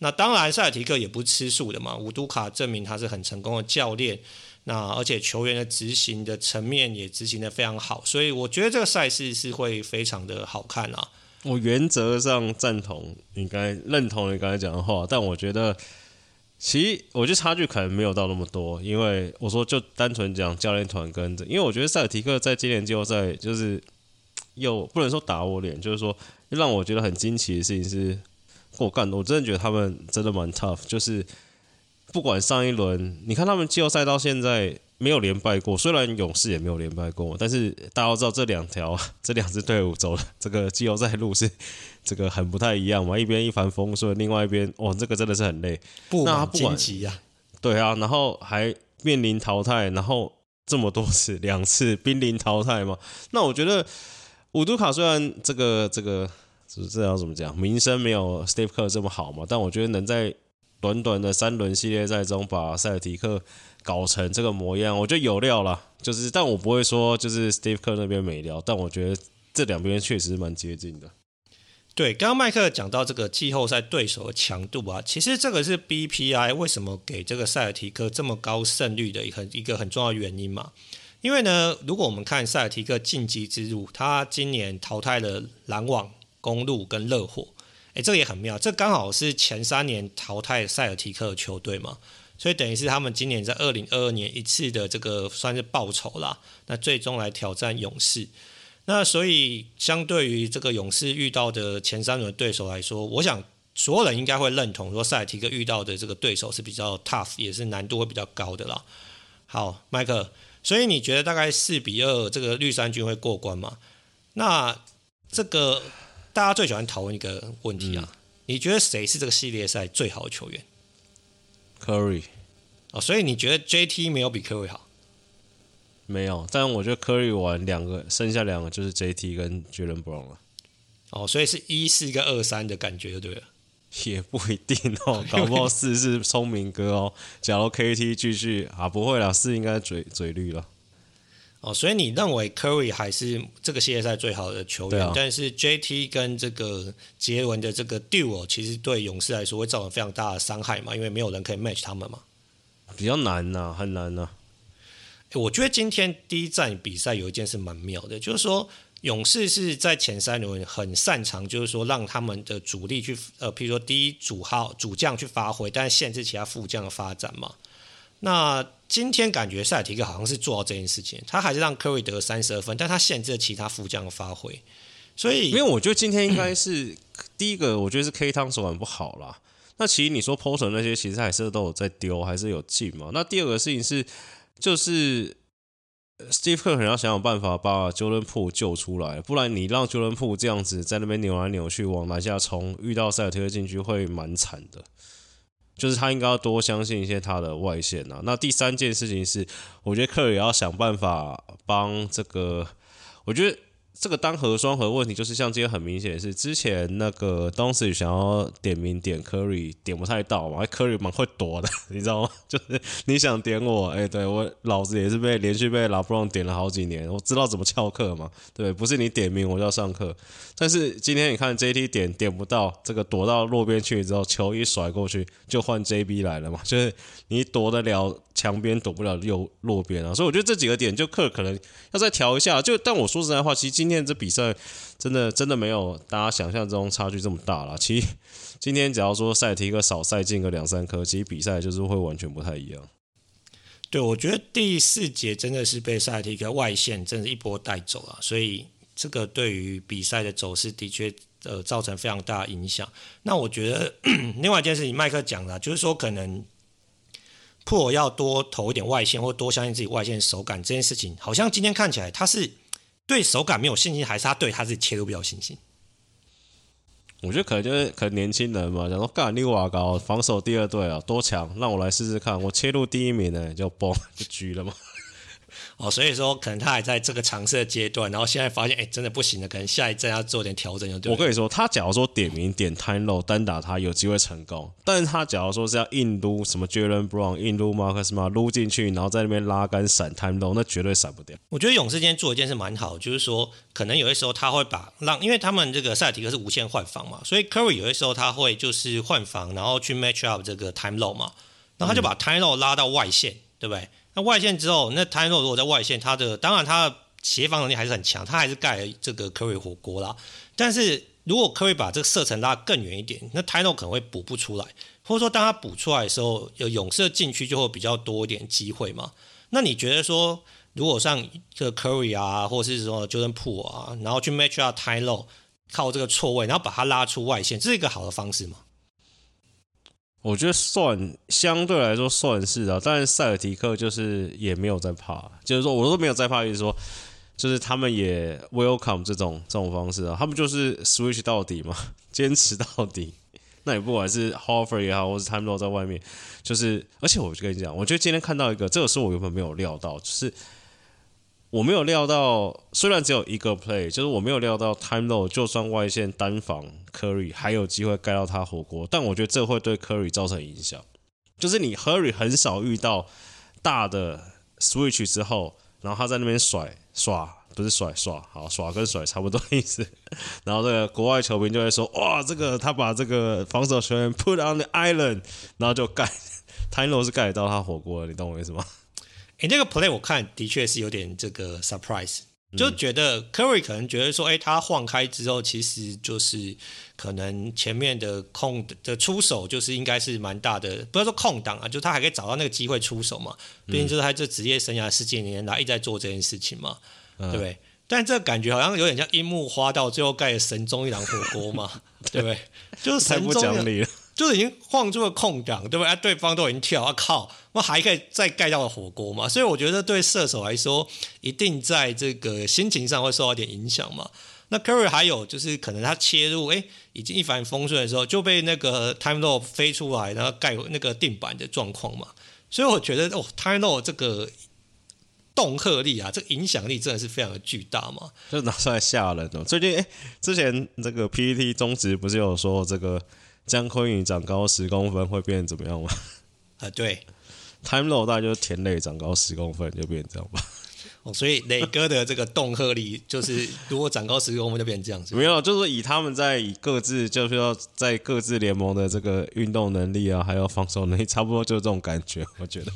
[SPEAKER 1] 那当然塞尔提克也不吃素的嘛，乌杜卡证明他是很成功的教练。那而且球员的执行的层面也执行的非常好，所以我觉得这个赛事是会非常的好看啊。
[SPEAKER 2] 我原则上赞同你刚才认同你刚才讲的话，但我觉得其实我觉得差距可能没有到那么多，因为我说就单纯讲教练团跟着，因为我觉得塞尔提克在今年季后赛就是又不能说打我脸，就是说让我觉得很惊奇的事情是，我干，我真的觉得他们真的蛮 tough，就是。不管上一轮，你看他们季后赛到现在没有连败过，虽然勇士也没有连败过，但是大家都知道这两条 [laughs] 这两支队伍走的这个季后赛路是这个很不太一样嘛。一边一帆风顺，另外一边哇，这个真的是很累。
[SPEAKER 1] 不满晋级啊，
[SPEAKER 2] 对啊，然后还面临淘汰，然后这么多次两次濒临淘汰嘛。那我觉得五都卡虽然这个这个这这要怎么讲，名声没有 Steve Kerr 这么好嘛，但我觉得能在短短的三轮系列赛中，把塞尔提克搞成这个模样，我觉得有料了。就是，但我不会说就是 Steve Kerr 那边没料，但我觉得这两边确实蛮接近的。
[SPEAKER 1] 对，刚刚麦克讲到这个季后赛对手的强度啊，其实这个是 BPI 为什么给这个塞尔提克这么高胜率的一个一个很重要原因嘛。因为呢，如果我们看塞尔提克晋级之路，他今年淘汰了篮网、公鹿跟热火。诶，这个也很妙，这刚好是前三年淘汰塞尔提克球队嘛，所以等于是他们今年在二零二二年一次的这个算是报仇啦，那最终来挑战勇士。那所以相对于这个勇士遇到的前三轮对手来说，我想所有人应该会认同说塞尔提克遇到的这个对手是比较 tough，也是难度会比较高的啦。好，麦克，所以你觉得大概四比二这个绿衫军会过关吗？那这个大家最喜欢讨论一个问题啊，嗯、你觉得谁是这个系列赛最好的球员
[SPEAKER 2] ？Curry
[SPEAKER 1] 哦，所以你觉得 JT 没有比 Curry 好？
[SPEAKER 2] 没有，但我觉得 Curry 玩两个，剩下两个就是 JT 跟 Jaylen Brown 了。
[SPEAKER 1] 哦，所以是一四跟二三的感觉就对了。
[SPEAKER 2] 也不一定哦，[laughs] 搞不好四是聪明哥哦。假如 KT 继续啊，不会啦，四应该嘴嘴绿了。
[SPEAKER 1] 哦，所以你认为 Curry 还是这个系列赛最好的球员，啊、但是 JT 跟这个杰伦的这个 duo 其实对勇士来说会造成非常大的伤害嘛？因为没有人可以 match 他们嘛。
[SPEAKER 2] 比较难呐、啊，很难呐、啊。
[SPEAKER 1] 我觉得今天第一站比赛有一件事蛮妙的，就是说勇士是在前三轮很擅长，就是说让他们的主力去呃，譬如说第一主号主将去发挥，但是限制其他副将的发展嘛。那今天感觉塞尔提克好像是做到这件事情，他还是让科瑞得三十二分，但他限制了其他副将的发挥。所以，
[SPEAKER 2] 因为我觉得今天应该是第一个，我觉得是 K 汤手感不好啦。那其实你说 Porter 那些，其实还是都有在丢，还是有进嘛。那第二个事情是。就是 Steve 可能要想想办法把 Jordan Po 救出来，不然你让 Jordan Po 这样子在那边扭来扭去往篮下冲，遇到塞尔提克禁区会蛮惨的。就是他应该要多相信一些他的外线啊。那第三件事情是，我觉得 Kerr 也要想办法帮这个，我觉得。这个单核双核问题，就是像今天很明显是之前那个东西想要点名点 Curry 点不太到嘛，Curry 蛮会躲的，[laughs] 你知道吗？[laughs] 就是你想点我，哎，对我老子也是被连续被 LeBron 点了好几年，我知道怎么翘课嘛，对，不是你点名我就要上课。但是今天你看 JT 点点不到，这个躲到路边去之后，球一甩过去就换 JB 来了嘛，[laughs] 就是你躲得了。墙边躲不了右路边啊，所以我觉得这几个点就克可能要再调一下。就但我说实在话，其实今天这比赛真的真的没有大家想象中差距这么大了。其实今天只要说赛提个少赛进个两三颗，其实比赛就是会完全不太一样。
[SPEAKER 1] 对，我觉得第四节真的是被赛提克外线真的一波带走了，所以这个对于比赛的走势的确呃造成非常大的影响。那我觉得 [clears throat] 另外一件事情，麦克讲了，就是说可能。破要多投一点外线，或多相信自己外线手感这件事情，好像今天看起来他是对手感没有信心，还是他对他自己切入比较有信心？
[SPEAKER 2] 我觉得可能就是可能年轻人嘛，想说干你瓦高防守第二队啊，多强，让我来试试看，我切入第一名呢，就崩 [laughs] 就狙了嘛。
[SPEAKER 1] 哦，所以说可能他还在这个尝试的阶段，然后现在发现，哎，真的不行了，可能下一站要做点调整就对。
[SPEAKER 2] 我跟你说，他假如说点名点 time low 单打他有机会成功，但是他假如说是要硬撸什么 Jaylen Brown 硬撸 Marcus Smart 撸进去，然后在那边拉杆闪 time low，那绝对闪不掉。
[SPEAKER 1] 我觉得勇士今天做一件事蛮好，就是说可能有些时候他会把让，因为他们这个塞尔提克是无限换防嘛，所以 Curry 有些时候他会就是换防，然后去 match up 这个 time low 嘛，然后他就把 time low 拉到外线，对不对？那外线之后，那 Tylo 如果在外线，他的当然他的协防能力还是很强，他还是盖了这个 Curry 火锅啦。但是如果 Curry 把这个射程拉更远一点，那 Tylo 可能会补不出来，或者说当他补出来的时候，有勇士禁区就会比较多一点机会嘛。那你觉得说，如果像这个 Curry 啊，或者是说 Jordan Poole 啊，然后去 match up Tyronn Lue，靠这个错位，然后把他拉出外线，这是一个好的方式吗？
[SPEAKER 2] 我觉得算相对来说算是啊，但是塞尔提克就是也没有在怕，就是说我都没有在怕，意思说就是他们也 welcome 这种这种方式啊，他们就是 switch 到底嘛，[laughs] 坚持到底。那也不管是 h o f f e r 也好，或是 Tamlo 在外面，就是而且我就跟你讲，我觉得今天看到一个，这个是我原本没有料到，就是。我没有料到，虽然只有一个 play，就是我没有料到 Timo 就算外线单防 Curry 还有机会盖到他火锅，但我觉得这会对 Curry 造成影响。就是你 Curry 很少遇到大的 switch 之后，然后他在那边甩耍，不是甩耍，好耍跟甩差不多意思。然后这个国外球迷就会说：哇，这个他把这个防守球员 put on the island，然后就盖 time low 是盖得到他火锅，你懂我意思吗？
[SPEAKER 1] 你这个 play 我看的确是有点这个 surprise，就觉得 Curry 可能觉得说，哎、欸，他晃开之后，其实就是可能前面的空的出手就是应该是蛮大的，不要说空档啊，就他还可以找到那个机会出手嘛。毕竟就是他这职业生涯十几年来一直在做这件事情嘛，嗯、对不对？但这感觉好像有点像樱木花道最后盖的神宗一郎火锅嘛，对不对？[laughs] 就是神
[SPEAKER 2] 不讲理了。
[SPEAKER 1] 就是已经晃出了空档，对不对？啊，对方都已经跳，啊靠，那还可以再盖到了火锅嘛？所以我觉得对射手来说，一定在这个心情上会受到一点影响嘛。那 Curry 还有就是可能他切入，哎，已经一帆风顺的时候，就被那个 Time Lord 飞出来，然后盖那个定板的状况嘛。所以我觉得哦，Time Lord 这个恫吓力啊，这个影响力真的是非常的巨大嘛。
[SPEAKER 2] 就拿出来吓人哦。最近哎，之前这个 PPT 中职不是有说这个。江坤宇长高十公分会变怎么样吗？[laughs]
[SPEAKER 1] 啊，对
[SPEAKER 2] ，Time Lord 大概就是田磊长高十公分就变这样吧。
[SPEAKER 1] 哦，所以磊哥的这个恫吓力就是，如果长高十公分就变成这样子。
[SPEAKER 2] 没有，就是以他们在以各自就是要在各自联盟的这个运动能力啊，还有防守能力，差不多就是这种感觉。我觉得，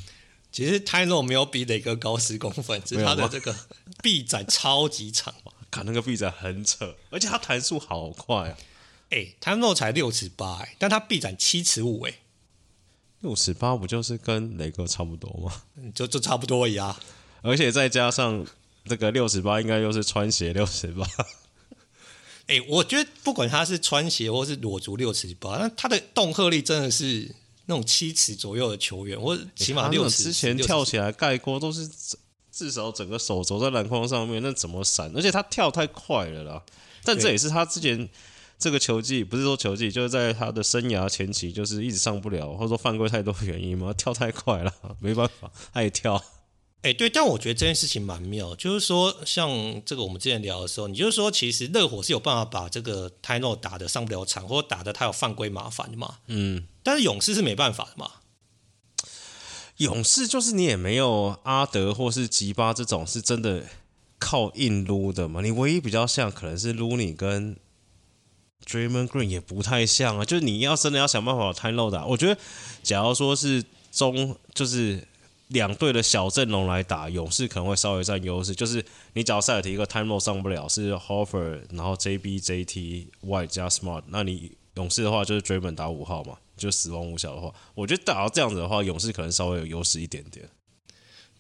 [SPEAKER 1] 其实 Time Lord 没有比磊哥高十公分，只是他的这个臂展超级长。[laughs]
[SPEAKER 2] 看那个臂展很扯，而且他弹速好快啊。
[SPEAKER 1] 哎、欸，Time Lord 才六尺八哎，但他臂展七尺五哎，
[SPEAKER 2] 六十八不就是跟雷哥差不多吗？[laughs]
[SPEAKER 1] 就就差不多而已啊，
[SPEAKER 2] 而且再加上这个六十八，应该又是穿鞋六十八。[laughs]
[SPEAKER 1] 哎，我觉得不管他是穿鞋或是裸足六尺八，那他的动吓力真的是那种七尺左右的球员，或起码六尺。之
[SPEAKER 2] 前跳起来盖锅都是至少整个手肘在篮筐上面，那怎么闪？而且他跳太快了啦，但这也是他之前。这个球技不是说球技，就是在他的生涯前期，就是一直上不了，或者说犯规太多原因嘛，跳太快了，没办法，他也跳。
[SPEAKER 1] 哎，对，但我觉得这件事情蛮妙，就是说，像这个我们之前聊的时候，你就是说，其实热火是有办法把这个 Time Lord 打的上不了场，或者打的他有犯规麻烦的嘛。嗯。但是勇士是没办法的嘛。
[SPEAKER 2] 勇士就是你也没有阿德或是吉巴这种是真的靠硬撸的嘛，你唯一比较像可能是撸你跟。Draymond Green 也不太像啊，就是你要真的要想办法 Time Lord 打，我觉得假如说是中就是两队的小阵容来打，勇士可能会稍微占优势。就是你只要塞尔提一个 Time Lord 上不了，是 Horford 然后 JB、JT 外加 Smart，那你勇士的话就是 Draymond 打五号嘛，就死亡五小的话，我觉得打到这样子的话，勇士可能稍微有优势一点点。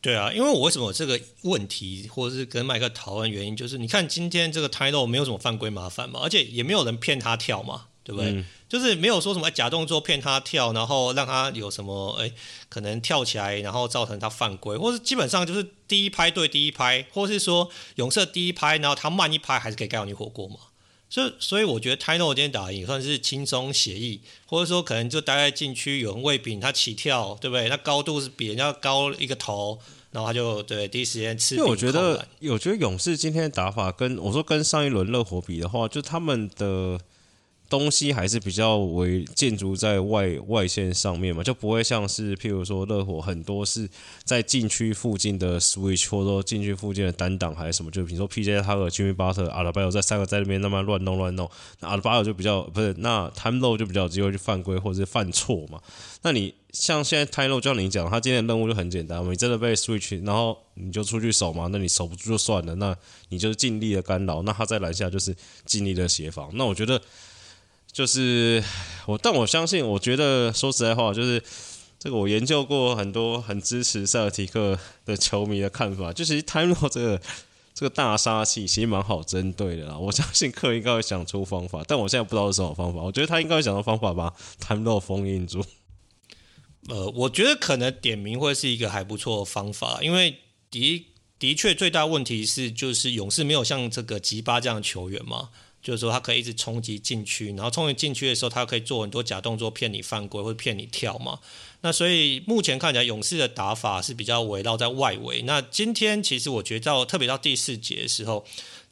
[SPEAKER 1] 对啊，因为我为什么有这个问题，或者是跟麦克讨论原因，就是你看今天这个 Lord 没有什么犯规麻烦嘛，而且也没有人骗他跳嘛，对不对？嗯、就是没有说什么假动作骗他跳，然后让他有什么哎可能跳起来，然后造成他犯规，或是基本上就是第一拍对第一拍，或是说勇士第一拍，然后他慢一拍还是可以盖到你火锅嘛。所以所以我觉得 Lord 今天打也算是轻松写意，或者说可能就待在禁区有人喂饼，他起跳，对不对？那高度是比人家高一个头。然后他就对第一时间吃。因为
[SPEAKER 2] 我觉得，我觉得勇士今天的打法跟我说跟上一轮热火比的话，就他们的东西还是比较为建筑在外外线上面嘛，就不会像是譬如说热火很多是在禁区附近的 switch，或者说禁区附近的单挡还是什么，就比如说 PJ 他和 Jimmy Butler、阿拉巴尔在三个在那边那么乱弄乱弄，那阿拉巴尔就比较不是，那 Time Lord 就比较有机会去犯规或者是犯错嘛。那你像现在 Tylo 叫你讲，他今天的任务就很简单嘛，你真的被 switch，然后你就出去守嘛，那你守不住就算了，那你就是尽力的干扰，那他在篮下就是尽力的协防。那我觉得就是我，但我相信，我觉得说实在话，就是这个我研究过很多很支持塞尔提克的球迷的看法，就其实 t i t l 这个这个大杀器其实蛮好针对的啦。我相信克应该会想出方法，但我现在不知道是什么方法。我觉得他应该会想到方法把 time low 封印住。
[SPEAKER 1] 呃，我觉得可能点名会是一个还不错的方法，因为的的确最大问题是，就是勇士没有像这个吉巴这样的球员嘛，就是说他可以一直冲击禁区，然后冲击禁区的时候，他可以做很多假动作骗你犯规或者骗你跳嘛。那所以目前看起来勇士的打法是比较围绕在外围。那今天其实我觉得到特别到第四节的时候。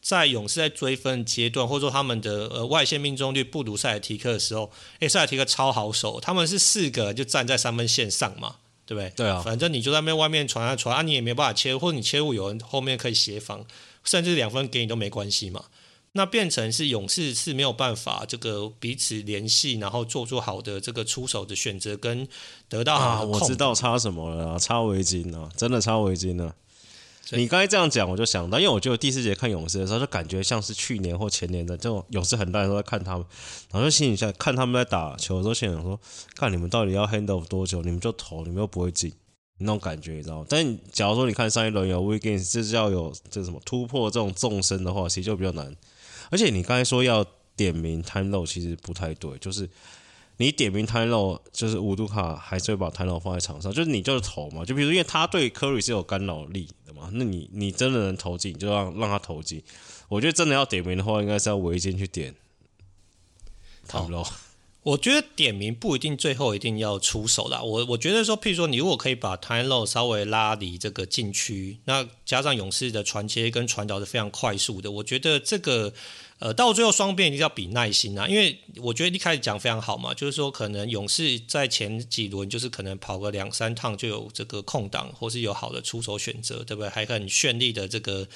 [SPEAKER 1] 在勇士在追分阶段，或者说他们的呃外线命中率不如塞尔提克的时候，诶，塞尔提克超好手，他们是四个就站在三分线上嘛，对不对？
[SPEAKER 2] 对啊，
[SPEAKER 1] 反正你就在那边外面传啊传啊，你也没办法切，或者你切入有人后面可以协防，甚至两分给你都没关系嘛。那变成是勇士是没有办法这个彼此联系，然后做出好的这个出手的选择跟得到。
[SPEAKER 2] 啊，我知道差什么了，差围巾啊，真的差围巾啊。你刚才这样讲，我就想到，因为我觉得第四节看勇士的时候，就感觉像是去年或前年的这种勇士，很多人都在看他们，然后就心里想，看他们在打球的时候，心里想说，看你们到底要 handle 多久，你们就投，你们又不会进，那种感觉，你知道吗？但假如说你看上一轮有 Wiggins，就是要有这什么突破这种纵深的话，其实就比较难。而且你刚才说要点名 time low，其实不太对，就是。你点名 Tyler Herro 就是五度卡，还是会把 Tyler Herro 放在场上，就是你就是投嘛，就比如因为他对 Curry 是有干扰力的嘛，那你你真的能投进，就让让他投进。我觉得真的要点名的话，应该是要围巾去点 Tyler Herro。
[SPEAKER 1] 我觉得点名不一定最后一定要出手啦。我我觉得说，譬如说你如果可以把 Tyler Herro 稍微拉离这个禁区，那加上勇士的传切跟传导是非常快速的，我觉得这个。呃，到最后双边一定要比耐心啊，因为我觉得一开始讲非常好嘛，就是说可能勇士在前几轮就是可能跑个两三趟就有这个空档，或是有好的出手选择，对不对？还很绚丽的这个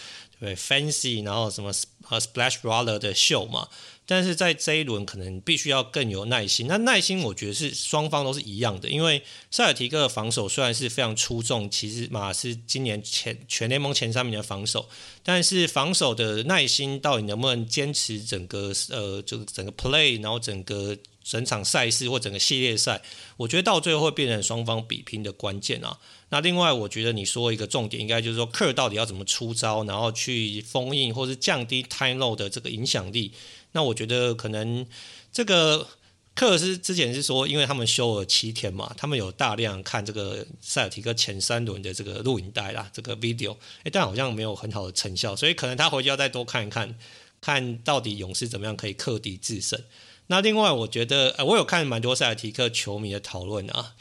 [SPEAKER 1] 对 fancy，然后什么和 splash brother 的秀嘛。但是在这一轮可能必须要更有耐心。那耐心我觉得是双方都是一样的，因为塞尔提克的防守虽然是非常出众，其实马是今年前全联盟前三名的防守，但是防守的耐心到底能不能坚持整个呃，就整个 play，然后整个整场赛事或整个系列赛，我觉得到最后会变成双方比拼的关键啊。那另外我觉得你说一个重点，应该就是说克到底要怎么出招，然后去封印或是降低 Time Lord 的这个影响力。那我觉得可能这个克尔斯之前是说，因为他们休了七天嘛，他们有大量看这个塞尔提克前三轮的这个录影带啦，这个 video，诶，但好像没有很好的成效，所以可能他回去要再多看一看，看到底勇士怎么样可以克敌制胜。那另外我觉得，呃，我有看蛮多塞尔提克球迷的讨论啊，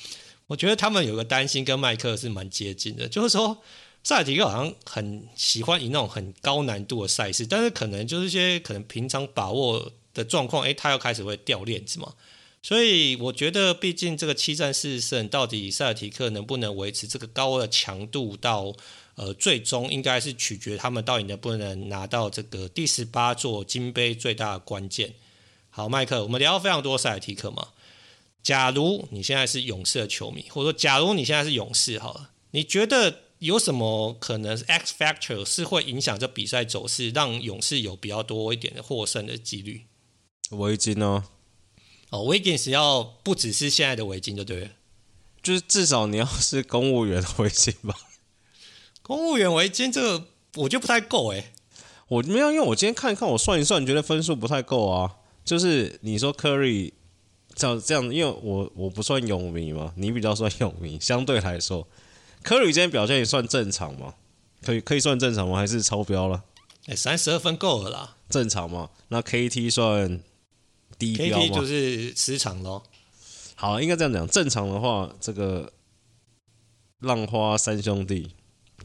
[SPEAKER 1] 我觉得他们有个担心跟麦克是蛮接近的，就是说。塞尔提克好像很喜欢赢那种很高难度的赛事，但是可能就是些可能平常把握的状况，诶，他又开始会掉链子嘛。所以我觉得，毕竟这个七战四胜，到底塞尔提克能不能维持这个高的强度到呃最终，应该是取决他们到底能不能拿到这个第十八座金杯最大的关键。好，麦克，我们聊到非常多塞尔提克嘛。假如你现在是勇士的球迷，或者说假如你现在是勇士，好了，你觉得？有什么可能 X factor 是会影响这比赛走势，让勇士有比较多一点的获胜的几率？
[SPEAKER 2] 围巾哦，
[SPEAKER 1] 哦，围巾是要不只是现在的围巾就对了，
[SPEAKER 2] 就是至少你要是公务员的围巾吧。[laughs]
[SPEAKER 1] 公务员围巾这个我觉得不太够诶。
[SPEAKER 2] 我没有，因为我今天看一看，我算一算，觉得分数不太够啊。就是你说 Curry 这样这样，因为我我不算勇迷嘛，你比较算勇迷，相对来说。科里今天表现也算正常吗？可以可以算正常吗？还是超标了？
[SPEAKER 1] 哎、欸，三十二分够了啦，
[SPEAKER 2] 正常吗？那 KT 算低标吗
[SPEAKER 1] ？KT 就是失常咯。
[SPEAKER 2] 好，应该这样讲。正常的话，这个浪花三兄弟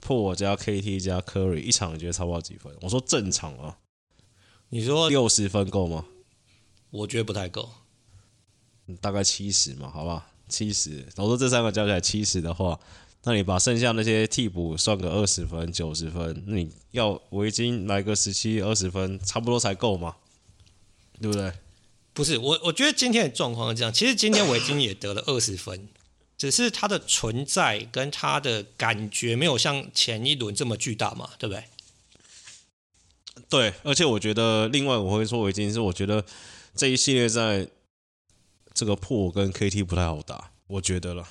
[SPEAKER 2] 破我加 KT 加科里一场，你觉得超不几分？我说正常啊。
[SPEAKER 1] 你说
[SPEAKER 2] 六十分够吗？
[SPEAKER 1] 我觉得不太够，
[SPEAKER 2] 大概七十嘛，好吧，七十。我说这三个加起来七十的话。那你把剩下那些替补算个二十分、九十分，那你要围巾来个十七、二十分，差不多才够嘛？对不对？
[SPEAKER 1] 不是我，我觉得今天的状况是这样。其实今天围巾也得了二十分，只是它的存在跟它的感觉没有像前一轮这么巨大嘛，对不对？
[SPEAKER 2] 对，而且我觉得另外我会说围巾是，我觉得这一系列在这个破跟 KT 不太好打，我觉得了。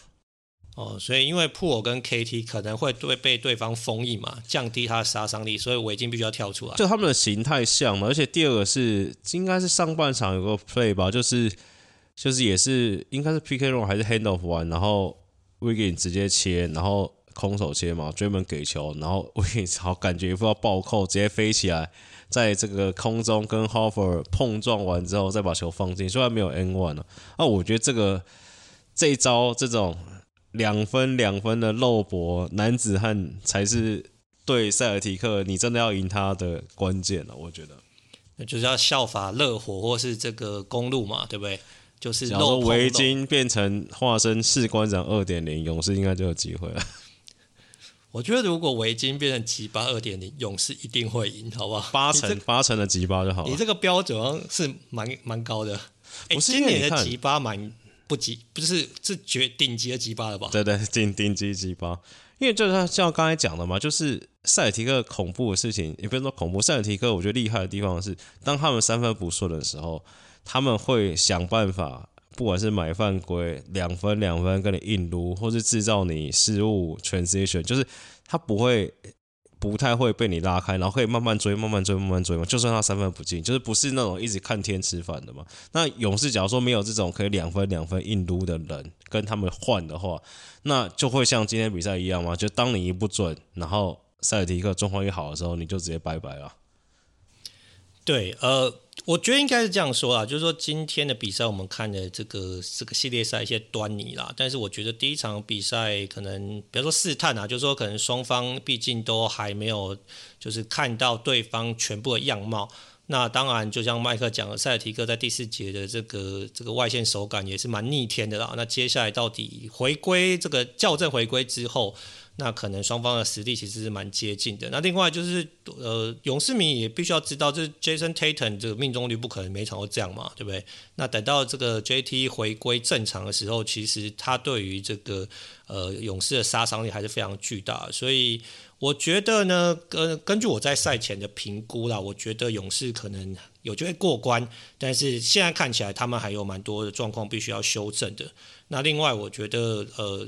[SPEAKER 1] 哦，所以因为普尔跟 KT 可能会对被对方封印嘛，降低他的杀伤力，所以围巾必须要跳出来。
[SPEAKER 2] 就他们的形态像嘛，而且第二个是应该是上半场有个 play 吧，就是就是也是应该是 PK run 还是 hand off 完，然后 Wiggins 直接切，然后空手切嘛，Draymond 给球，然后 [laughs] Wiggins 好感觉一副要暴扣，直接飞起来，在这个空中跟 Horford 碰撞完之后再把球放进，虽然没有 N one 了，那我觉得这个这一招这种。两分两分的肉搏男子汉才是对塞尔提克，你真的要赢他的关键了，我觉得。
[SPEAKER 1] 就是要效法热火或是这个公路嘛，对不对？就是
[SPEAKER 2] 假如围巾变成化身士官长二点零，勇士应该就有机会了。
[SPEAKER 1] 我觉得如果围巾变成吉巴二点零，勇士一定会赢，好不好？
[SPEAKER 2] 八成八成的吉巴就好了。
[SPEAKER 1] 你这个标准是蛮蛮高的。
[SPEAKER 2] 不是
[SPEAKER 1] 今年的吉巴蛮。不吉，不是是绝顶级的吉巴了吧？
[SPEAKER 2] 对对，[laughs] 顶顶级吉巴。因为就是像刚才讲的嘛，就是塞尔提克恐怖的事情，也不是说恐怖。塞尔提克我觉得厉害的地方是，当他们三分不顺的时候，他们会想办法，不管是买犯规、两分两分跟你硬撸，或是制造你失误 transition，就是他不会。不太会被你拉开，然后可以慢慢追，慢慢追，慢慢追嘛。就算他三分不进，就是不是那种一直看天吃饭的嘛。那勇士假如说没有这种可以两分两分硬撸的人跟他们换的话，那就会像今天比赛一样嘛。就当你一不准，然后塞尔提克状况一好的时候，你就直接拜拜了。
[SPEAKER 1] 对，呃。我觉得应该是这样说啦，就是说今天的比赛我们看的这个这个系列赛一些端倪啦，但是我觉得第一场比赛可能，比如说试探啊，就是说可能双方毕竟都还没有就是看到对方全部的样貌。那当然，就像麦克讲的，塞尔提克在第四节的这个这个外线手感也是蛮逆天的啦。那接下来到底回归这个校正回归之后，那可能双方的实力其实是蛮接近的。那另外就是，呃，勇士迷也必须要知道，这 Jason Tatum 这个命中率不可能每场都这样嘛，对不对？那等到这个 JT 回归正常的时候，其实他对于这个呃勇士的杀伤力还是非常巨大。所以我觉得呢，根根据我在赛前的评估啦，我觉得勇士可能有机会过关，但是现在看起来他们还有蛮多的状况必须要修正的。那另外，我觉得呃。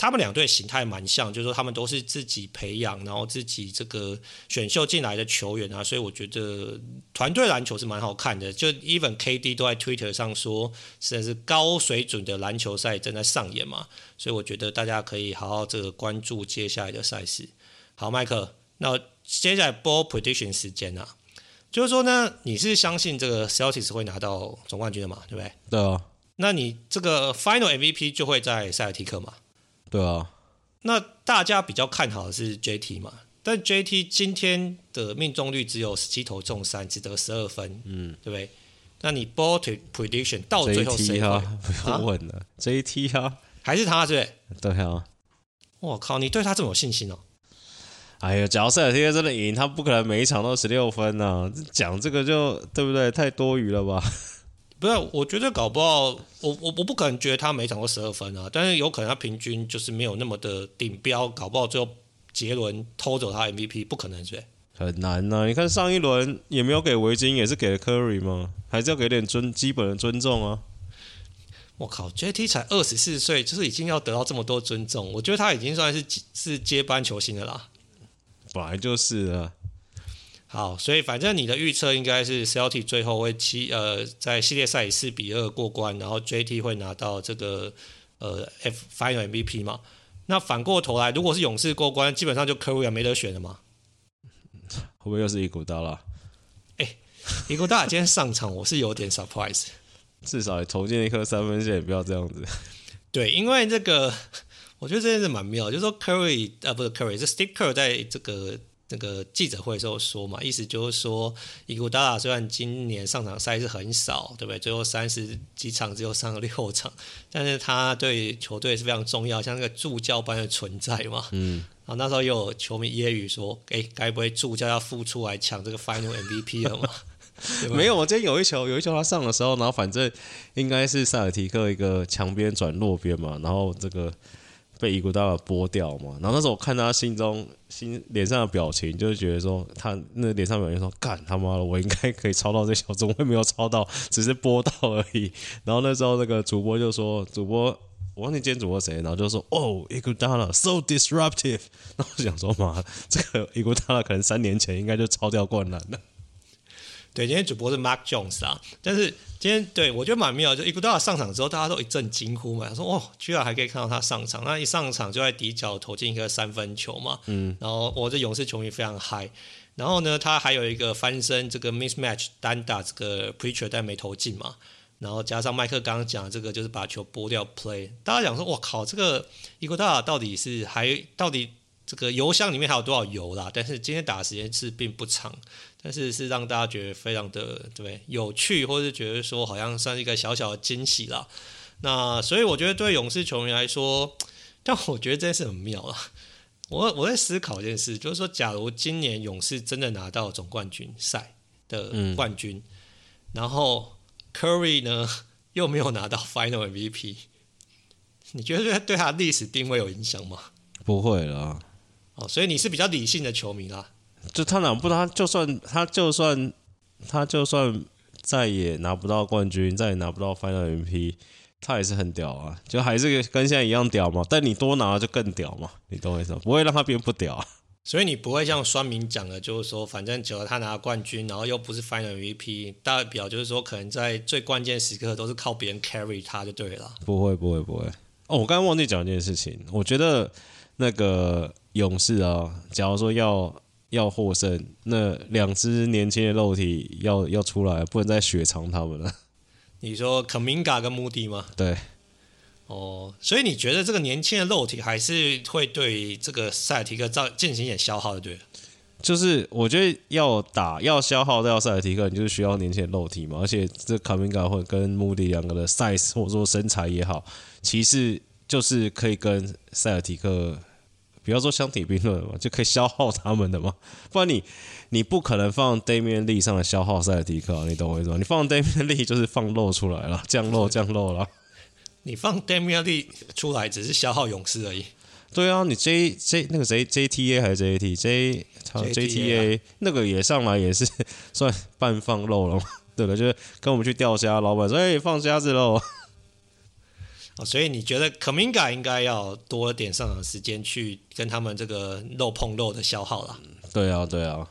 [SPEAKER 1] 他们两队形态蛮像，就是说他们都是自己培养，然后自己这个选秀进来的球员啊，所以我觉得团队篮球是蛮好看的。就 even KD 都在 Twitter 上说，实在是高水准的篮球赛正在上演嘛，所以我觉得大家可以好好这个关注接下来的赛事。好，麦克，那接下来 Ball Prediction 时间啊，就是说呢，你是相信这个 Celtics 会拿到总冠军的嘛？对不对？
[SPEAKER 2] 对啊。
[SPEAKER 1] 那你这个 Final MVP 就会在塞尔提克嘛？
[SPEAKER 2] 对啊，
[SPEAKER 1] 那大家比较看好的是 JT 嘛？但 JT 今天的命中率只有十七投中三，只得十二分，嗯，对不对？那你 Ball Prediction 到最后谁会？[laughs]
[SPEAKER 2] 不用问了，JT 啊，
[SPEAKER 1] 还是他对不对？
[SPEAKER 2] 对啊，
[SPEAKER 1] 我靠，你对他这么有信心哦？
[SPEAKER 2] 哎呀，假如塞尔提克真的赢，他不可能每一场都十六分呐、啊，讲这个就对不对？太多余了吧？
[SPEAKER 1] 不是，我觉得搞不好，我我我不可能觉得他每场都十二分啊，但是有可能他平均就是没有那么的顶标，搞不好最后杰伦偷走他 MVP，不可能是？
[SPEAKER 2] 很难呐、啊，你看上一轮也没有给围巾，也是给了 Curry 吗？还是要给点尊基本的尊重啊？
[SPEAKER 1] 我靠，JT 才二十四岁，就是已经要得到这么多尊重，我觉得他已经算是是接班球星的啦。
[SPEAKER 2] 本来就是啊。
[SPEAKER 1] 好，所以反正你的预测应该是 Celtics 最后会七呃在系列赛以四比二过关，然后 JT 会拿到这个呃 F Final MVP 嘛？那反过头来，如果是勇士过关，基本上就 Curry 也没得选了嘛？
[SPEAKER 2] 会不会又是伊古达拉？
[SPEAKER 1] 哎、欸，伊古达拉今天上场，我是有点 surprise。
[SPEAKER 2] 至少也投进一颗三分线，也不要这样子。
[SPEAKER 1] 对，因为这个 [laughs] 我觉得这件事蛮妙，就是说 Curry 啊不是 Curry 是 Steve Kerr 在这个。那个记者会的时候说嘛，意思就是说，伊古达拉虽然今年上场赛事很少，对不对？最后三十几场只有上了六场，但是他对球队是非常重要，像那个助教般的存在嘛。嗯。然后那时候有球迷揶揄说：“哎，该不会助教要复出来抢这个 Final MVP 了吗？[laughs] ”
[SPEAKER 2] 没有，我今天有一球，有一球他上的时候，然后反正应该是塞尔提克一个强边转弱边嘛，然后这个。被伊古达拉剥掉嘛，然后那时候我看他心中心脸上的表情，就是觉得说他那脸上表情说干他妈的，我应该可以抄到这球，怎么会没有抄到，只是剥到而已。[laughs] 然后那时候那个主播就说，主播我忘记今天主播谁，然后就说哦伊古达拉 so disruptive，那我想说嘛，这个伊古达拉可能三年前应该就抄掉灌篮了。
[SPEAKER 1] 对，今天主播是 Mark Jones 啊，但是今天对我觉得蛮妙，就伊古达拉上场之后，大家都一阵惊呼嘛，说哦，居然还可以看到他上场，那一上场就在底角投进一个三分球嘛，嗯，然后我这勇士球迷非常嗨，然后呢，他还有一个翻身这个 mismatch 单打这个 Preacher 但没投进嘛，然后加上麦克刚刚讲的这个就是把球拨掉 play，大家讲说我靠，这个伊古达到底是还到底这个油箱里面还有多少油啦？但是今天打的时间是并不长。但是是让大家觉得非常的对有趣，或是觉得说好像算是一个小小的惊喜啦。那所以我觉得对勇士球迷来说，但我觉得这件事很妙啦。我我在思考一件事，就是说，假如今年勇士真的拿到总冠军赛的冠军，嗯、然后 Curry 呢 [laughs] 又没有拿到 Final MVP，你觉得对他历史定位有影响吗？
[SPEAKER 2] 不会啦。
[SPEAKER 1] 哦，所以你是比较理性的球迷啦。
[SPEAKER 2] 就他拿不到，他就算他就算他就算再也拿不到冠军，再也拿不到 Final MVP，他也是很屌啊，就还是跟现在一样屌嘛。但你多拿就更屌嘛，你懂我意思吗？不会让他变不屌啊。
[SPEAKER 1] 所以你不会像酸民讲的，就是说，反正只要他拿冠军，然后又不是 Final MVP，代表就是说，可能在最关键时刻都是靠别人 carry 他就对了。
[SPEAKER 2] 不会，不会，不会。哦，我刚刚忘记讲一件事情，我觉得那个勇士啊，假如说要要获胜，那两只年轻的肉体要要出来，不能再雪藏他们了。
[SPEAKER 1] 你说 Kuminga 跟 Moody 吗？
[SPEAKER 2] 对。
[SPEAKER 1] 哦，所以你觉得这个年轻的肉体还是会对这个塞尔提克造进行一点消耗的，对？
[SPEAKER 2] 就是我觉得要打要消耗掉塞尔提克，你就是需要年轻的肉体嘛。而且这卡明加或跟穆迪两个的 size 或者说身材也好，其实就是可以跟塞尔提克，比方说相提并论嘛，[laughs] 就可以消耗他们的嘛。不然你你不可能放 Damian Lee 上来消耗塞尔迪克，你懂我意思吗？你放 Damian Lee 就是放肉出来了，[laughs] 降肉降肉了。
[SPEAKER 1] 你放 Damian Lee 出来只是消耗勇士而已。
[SPEAKER 2] 对啊，你 J J 那个谁 J T A 还是 JAT J J T A 那个也上来也是 [laughs] 算半放肉了嘛，对不对？就是跟我们去钓虾，老板说：“哎，放虾子喽。”
[SPEAKER 1] 哦，所以你觉得 Kuminga 应该要多点上场时间去跟他们这个肉碰肉的消耗了。
[SPEAKER 2] 对啊，对啊。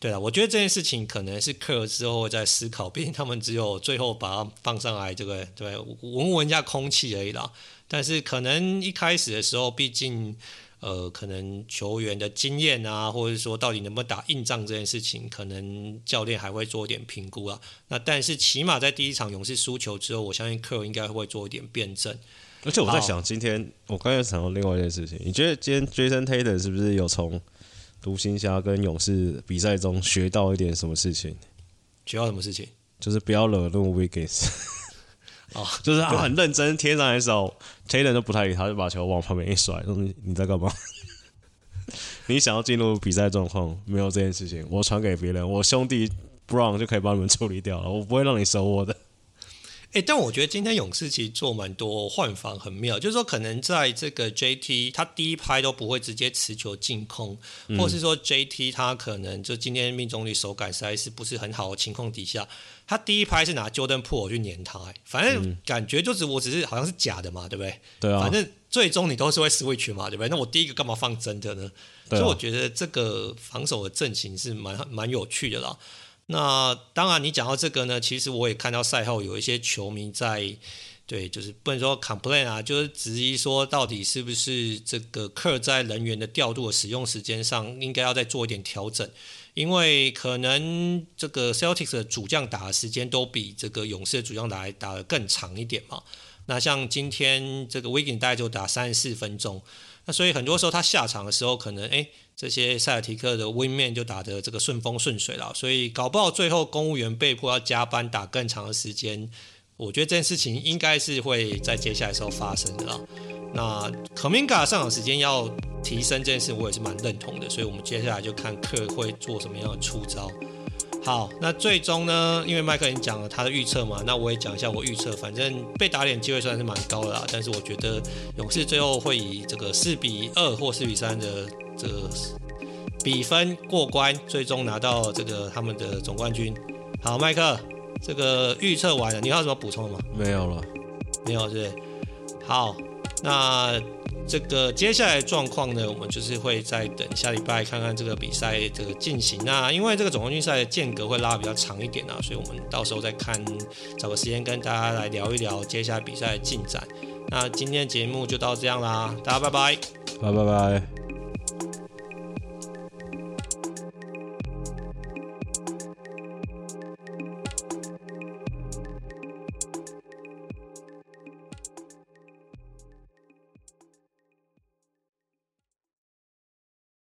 [SPEAKER 1] 对啊，我觉得这件事情可能是克尔之后会在思考，毕竟他们只有最后把它放上来，这个对闻闻一下空气而已啦。但是可能一开始的时候，毕竟呃，可能球员的经验啊，或者说到底能不能打硬仗这件事情，可能教练还会做一点评估啊。那但是起码在第一场勇士输球之后，我相信克尔应该会做一点辩证。
[SPEAKER 2] 而且我在想，今天我刚才想到另外一件事情，你觉得今天 Jason Tatum 是不是有从？独行侠跟勇士比赛中学到一点什么事情？
[SPEAKER 1] 学到什么事情？
[SPEAKER 2] 就是不要惹怒 Wiggins。哦，就是他很认真贴上来的时候，Taylor 都不太理他，就把球往旁边一甩，说你：“你在干嘛？[laughs] 你想要进入比赛状况？没有这件事情，我传给别人，我兄弟 Brown 就可以帮你们处理掉了，我不会让你收我的。”
[SPEAKER 1] 哎、欸，但我觉得今天勇士其实做蛮多换防，很妙。就是说，可能在这个 JT 他第一拍都不会直接持球进空，嗯、或是说 JT 他可能就今天命中率手感实在是不是很好的情况底下，他第一拍是拿 Jordan Poole 去黏他，反正感觉就是我只是好像是假的嘛，对不对？
[SPEAKER 2] 对啊。
[SPEAKER 1] 反正最终你都是会 switch 嘛，对不对？那我第一个干嘛放真的呢？啊、所以我觉得这个防守的阵型是蛮蛮有趣的啦。那当然，你讲到这个呢，其实我也看到赛后有一些球迷在，对，就是不能说 complain 啊，就是质疑说到底是不是这个客在人员的调度的使用时间上应该要再做一点调整，因为可能这个 Celtics 的主将打的时间都比这个勇士的主将打打得更长一点嘛。那像今天这个 Wiggins 大概就打三十四分钟，那所以很多时候他下场的时候可能哎。诶这些塞尔提克的 wingman 就打得这个顺风顺水了，所以搞不好最后公务员被迫要加班打更长的时间。我觉得这件事情应该是会在接下来时候发生的啦。那 Kuminga 上场时间要提升这件事，我也是蛮认同的。所以我们接下来就看克会做什么样的出招。好，那最终呢，因为麦克已经讲了他的预测嘛，那我也讲一下我预测。反正被打脸机会算是蛮高的啦，但是我觉得勇士最后会以这个四比二或四比三的。这个比分过关，最终拿到这个他们的总冠军。好，麦克，这个预测完了，你还有什么补充吗？
[SPEAKER 2] 没有了，
[SPEAKER 1] 没有，是？好，那这个接下来状况呢，我们就是会再等下礼拜看看这个比赛这个进行。那因为这个总冠军赛的间隔会拉比较长一点啊，所以我们到时候再看，找个时间跟大家来聊一聊接下来比赛的进展。那今天的节目就到这样啦，大家拜拜，
[SPEAKER 2] 拜拜拜。